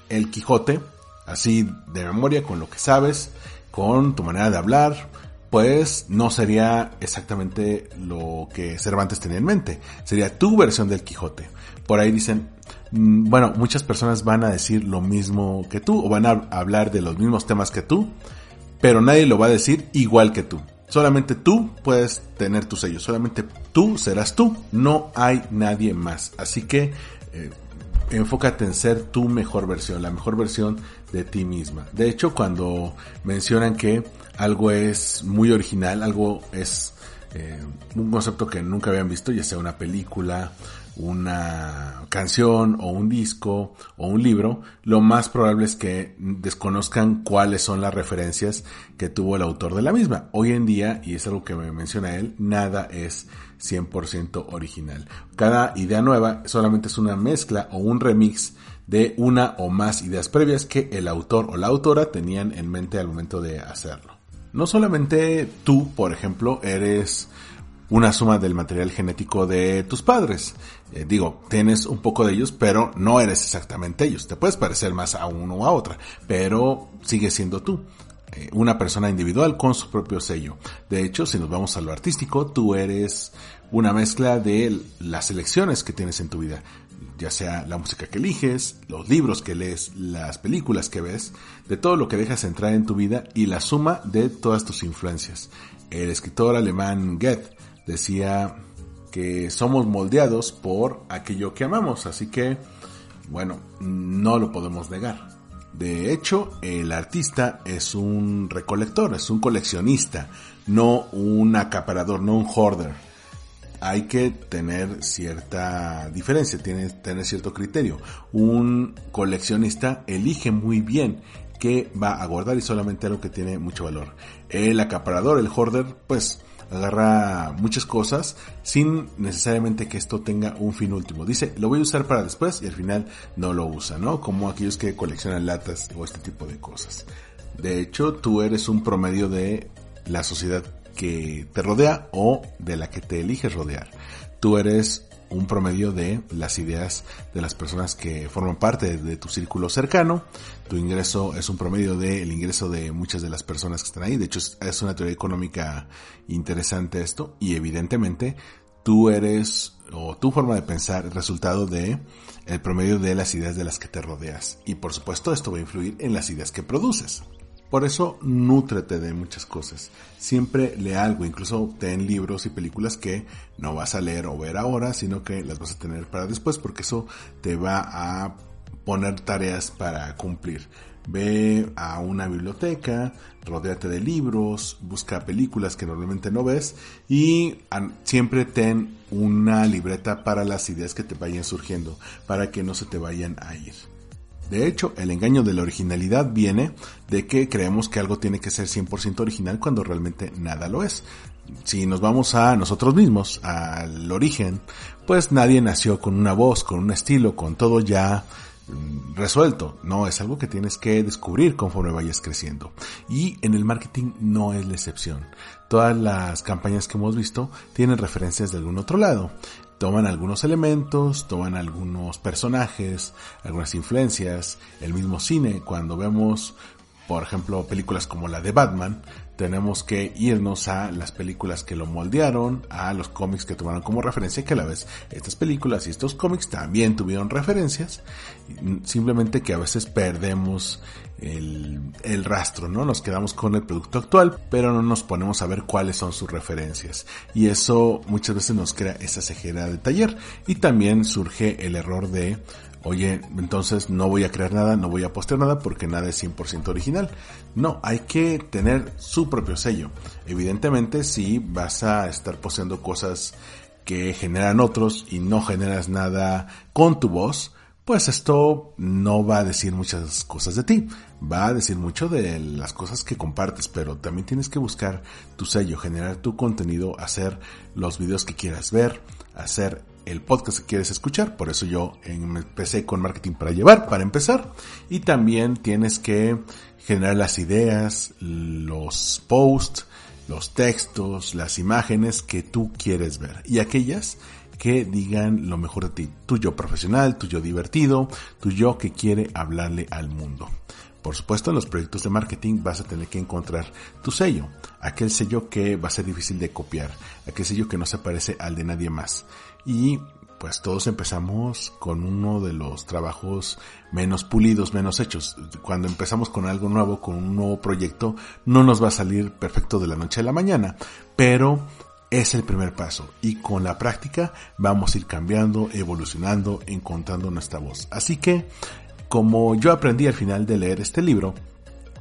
el Quijote, así de memoria, con lo que sabes, con tu manera de hablar, pues no sería exactamente lo que Cervantes tenía en mente. Sería tu versión del Quijote. Por ahí dicen, bueno, muchas personas van a decir lo mismo que tú o van a hablar de los mismos temas que tú, pero nadie lo va a decir igual que tú. Solamente tú puedes tener tu sello, solamente tú serás tú, no hay nadie más. Así que eh, enfócate en ser tu mejor versión, la mejor versión de ti misma. De hecho, cuando mencionan que algo es muy original, algo es eh, un concepto que nunca habían visto, ya sea una película, una canción o un disco o un libro, lo más probable es que desconozcan cuáles son las referencias que tuvo el autor de la misma. Hoy en día, y es algo que me menciona él, nada es 100% original. Cada idea nueva solamente es una mezcla o un remix de una o más ideas previas que el autor o la autora tenían en mente al momento de hacerlo. No solamente tú, por ejemplo, eres una suma del material genético de tus padres. Eh, digo, tienes un poco de ellos, pero no eres exactamente ellos. Te puedes parecer más a uno o a otra, pero sigues siendo tú. Eh, una persona individual con su propio sello. De hecho, si nos vamos a lo artístico, tú eres una mezcla de las elecciones que tienes en tu vida. Ya sea la música que eliges, los libros que lees, las películas que ves, de todo lo que dejas entrar en tu vida y la suma de todas tus influencias. El escritor alemán Goethe decía que somos moldeados por aquello que amamos, así que, bueno, no lo podemos negar. De hecho, el artista es un recolector, es un coleccionista, no un acaparador, no un hoarder. Hay que tener cierta diferencia, tiene tener cierto criterio. Un coleccionista elige muy bien qué va a guardar y solamente algo que tiene mucho valor. El acaparador, el hoarder, pues agarra muchas cosas sin necesariamente que esto tenga un fin último. Dice, lo voy a usar para después y al final no lo usa, ¿no? Como aquellos que coleccionan latas o este tipo de cosas. De hecho, tú eres un promedio de la sociedad que te rodea o de la que te eliges rodear. Tú eres un promedio de las ideas de las personas que forman parte de tu círculo cercano. Tu ingreso es un promedio del ingreso de muchas de las personas que están ahí. De hecho, es una teoría económica interesante esto. Y evidentemente, tú eres, o tu forma de pensar, el resultado de el promedio de las ideas de las que te rodeas. Y por supuesto, esto va a influir en las ideas que produces. Por eso, nútrete de muchas cosas. Siempre lee algo, incluso ten libros y películas que no vas a leer o ver ahora, sino que las vas a tener para después, porque eso te va a poner tareas para cumplir. Ve a una biblioteca, rodéate de libros, busca películas que normalmente no ves y siempre ten una libreta para las ideas que te vayan surgiendo, para que no se te vayan a ir. De hecho, el engaño de la originalidad viene de que creemos que algo tiene que ser 100% original cuando realmente nada lo es. Si nos vamos a nosotros mismos, al origen, pues nadie nació con una voz, con un estilo, con todo ya mm, resuelto. No, es algo que tienes que descubrir conforme vayas creciendo. Y en el marketing no es la excepción. Todas las campañas que hemos visto tienen referencias de algún otro lado toman algunos elementos, toman algunos personajes, algunas influencias, el mismo cine, cuando vemos, por ejemplo, películas como la de Batman, tenemos que irnos a las películas que lo moldearon, a los cómics que tomaron como referencia, que a la vez estas películas y estos cómics también tuvieron referencias, simplemente que a veces perdemos el, rastro, ¿no? Nos quedamos con el producto actual, pero no nos ponemos a ver cuáles son sus referencias. Y eso muchas veces nos crea esa cejera de taller. Y también surge el error de oye, entonces no voy a crear nada, no voy a postear nada porque nada es 100% original. No, hay que tener su propio sello. Evidentemente, si vas a estar posteando cosas que generan otros y no generas nada con tu voz, pues esto no va a decir muchas cosas de ti, va a decir mucho de las cosas que compartes, pero también tienes que buscar tu sello, generar tu contenido, hacer los videos que quieras ver, hacer el podcast que quieres escuchar. Por eso yo empecé con marketing para llevar, para empezar. Y también tienes que generar las ideas, los posts, los textos, las imágenes que tú quieres ver. Y aquellas que digan lo mejor de ti. Tu yo profesional, tu yo divertido, tu yo que quiere hablarle al mundo. Por supuesto, en los proyectos de marketing vas a tener que encontrar tu sello, aquel sello que va a ser difícil de copiar, aquel sello que no se parece al de nadie más. Y pues todos empezamos con uno de los trabajos menos pulidos, menos hechos. Cuando empezamos con algo nuevo, con un nuevo proyecto, no nos va a salir perfecto de la noche a la mañana, pero es el primer paso y con la práctica vamos a ir cambiando, evolucionando, encontrando nuestra voz. Así que, como yo aprendí al final de leer este libro,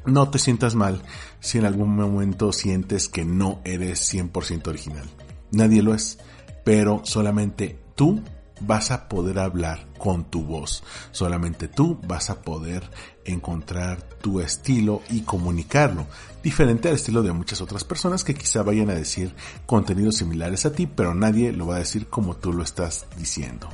no te sientas mal si en algún momento sientes que no eres 100% original. Nadie lo es pero solamente tú vas a poder hablar con tu voz. Solamente tú vas a poder encontrar tu estilo y comunicarlo. Diferente al estilo de muchas otras personas que quizá vayan a decir contenidos similares a ti, pero nadie lo va a decir como tú lo estás diciendo.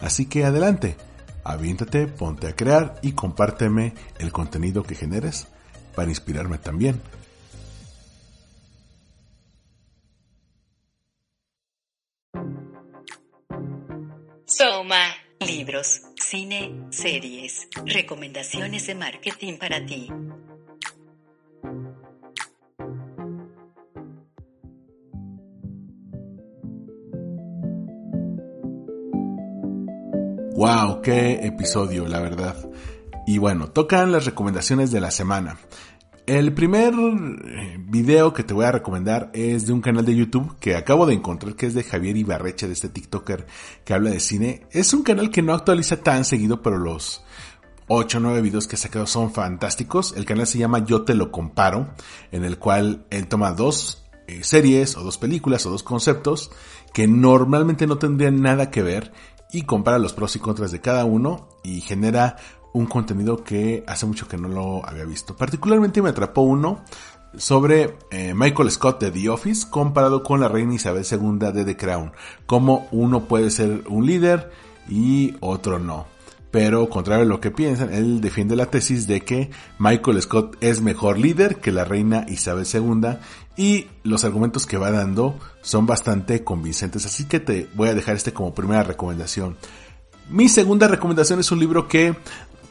Así que adelante, aviéntate, ponte a crear y compárteme el contenido que generes para inspirarme también. Libros, cine, series, recomendaciones de marketing para ti. Wow, qué episodio, la verdad. Y bueno, tocan las recomendaciones de la semana. El primer eh, video que te voy a recomendar es de un canal de YouTube que acabo de encontrar que es de Javier Ibarreche, de este TikToker que habla de cine. Es un canal que no actualiza tan seguido, pero los 8 o 9 videos que ha sacado son fantásticos. El canal se llama Yo te lo comparo, en el cual él toma dos eh, series o dos películas o dos conceptos que normalmente no tendrían nada que ver y compara los pros y contras de cada uno y genera un contenido que hace mucho que no lo había visto. Particularmente me atrapó uno sobre eh, Michael Scott de The Office comparado con la reina Isabel II de The Crown. Cómo uno puede ser un líder y otro no. Pero contrario a lo que piensan, él defiende la tesis de que Michael Scott es mejor líder que la reina Isabel II y los argumentos que va dando son bastante convincentes. Así que te voy a dejar este como primera recomendación. Mi segunda recomendación es un libro que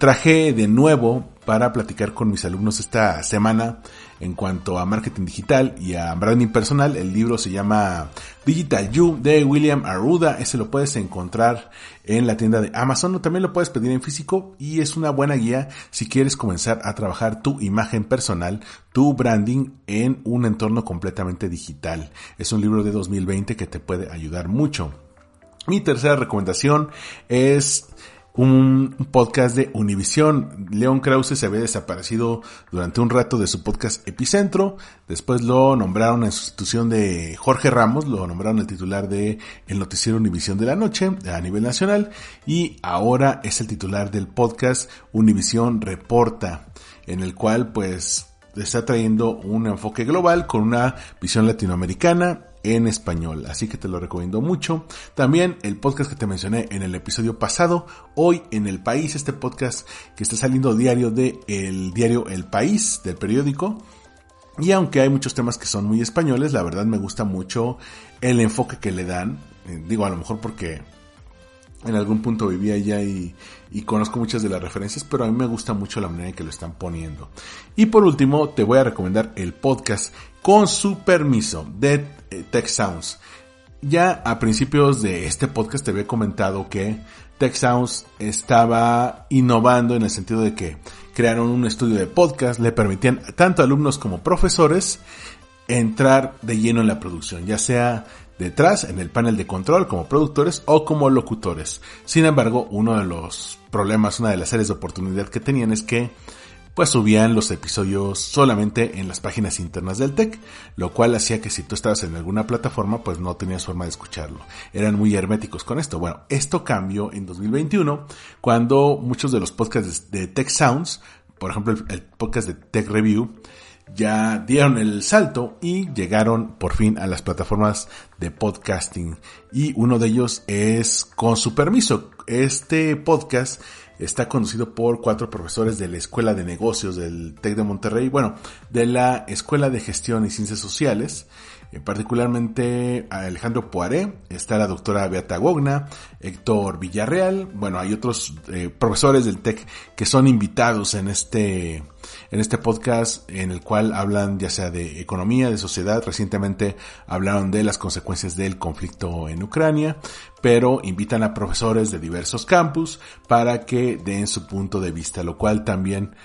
traje de nuevo para platicar con mis alumnos esta semana en cuanto a marketing digital y a branding personal. El libro se llama Digital You de William Arruda. Ese lo puedes encontrar en la tienda de Amazon o también lo puedes pedir en físico y es una buena guía si quieres comenzar a trabajar tu imagen personal, tu branding en un entorno completamente digital. Es un libro de 2020 que te puede ayudar mucho. Mi tercera recomendación es un podcast de Univisión. León Krause se había desaparecido durante un rato de su podcast Epicentro. Después lo nombraron en sustitución de Jorge Ramos, lo nombraron el titular de el noticiero Univisión de la noche a nivel nacional y ahora es el titular del podcast Univisión Reporta, en el cual pues está trayendo un enfoque global con una visión latinoamericana en español, así que te lo recomiendo mucho. También el podcast que te mencioné en el episodio pasado, hoy en El País, este podcast que está saliendo diario de el diario El País, del periódico. Y aunque hay muchos temas que son muy españoles, la verdad me gusta mucho el enfoque que le dan. Eh, digo, a lo mejor porque en algún punto viví allá y, y, conozco muchas de las referencias, pero a mí me gusta mucho la manera en que lo están poniendo. Y por último, te voy a recomendar el podcast con su permiso de eh, Tech Sounds. Ya a principios de este podcast te había comentado que Tech Sounds estaba innovando en el sentido de que crearon un estudio de podcast, le permitían tanto alumnos como profesores entrar de lleno en la producción, ya sea detrás en el panel de control como productores o como locutores. Sin embargo, uno de los problemas, una de las áreas de oportunidad que tenían es que pues subían los episodios solamente en las páginas internas del TEC, lo cual hacía que si tú estabas en alguna plataforma, pues no tenías forma de escucharlo. Eran muy herméticos con esto. Bueno, esto cambió en 2021, cuando muchos de los podcasts de Tech Sounds, por ejemplo el, podcast de Tech Review, ya dieron el salto y llegaron por fin a las plataformas de podcasting. Y uno de ellos es con su permiso. Este podcast está conducido por cuatro profesores de la Escuela de Negocios del TEC de Monterrey, bueno, de la Escuela de Gestión y Ciencias Sociales, eh, particularmente a Alejandro Poiré, está la doctora Beata Gogna, Héctor Villarreal, bueno, hay otros eh, profesores del TEC que son invitados en este, en este podcast en el cual hablan ya sea de economía, de sociedad, recientemente hablaron de las consecuencias del conflicto en Ucrania, pero invitan a profesores de diversos campus para que den su punto de vista, lo cual también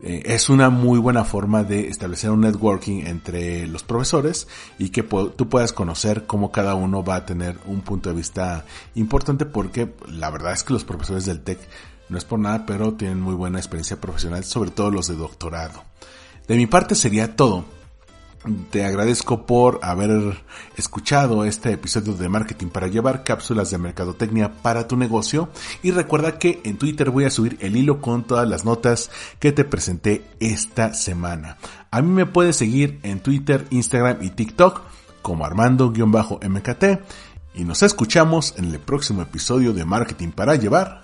eh, es una muy buena forma de establecer un networking entre los profesores y que tú puedas conocer cómo cada uno va a tener un punto de vista importante porque la verdad es que los profesores del TEC no es por nada, pero tienen muy buena experiencia profesional, sobre todo los de doctorado. De mi parte sería todo. Te agradezco por haber escuchado este episodio de Marketing para llevar cápsulas de mercadotecnia para tu negocio y recuerda que en Twitter voy a subir el hilo con todas las notas que te presenté esta semana. A mí me puedes seguir en Twitter, Instagram y TikTok como Armando-MKT y nos escuchamos en el próximo episodio de Marketing para llevar.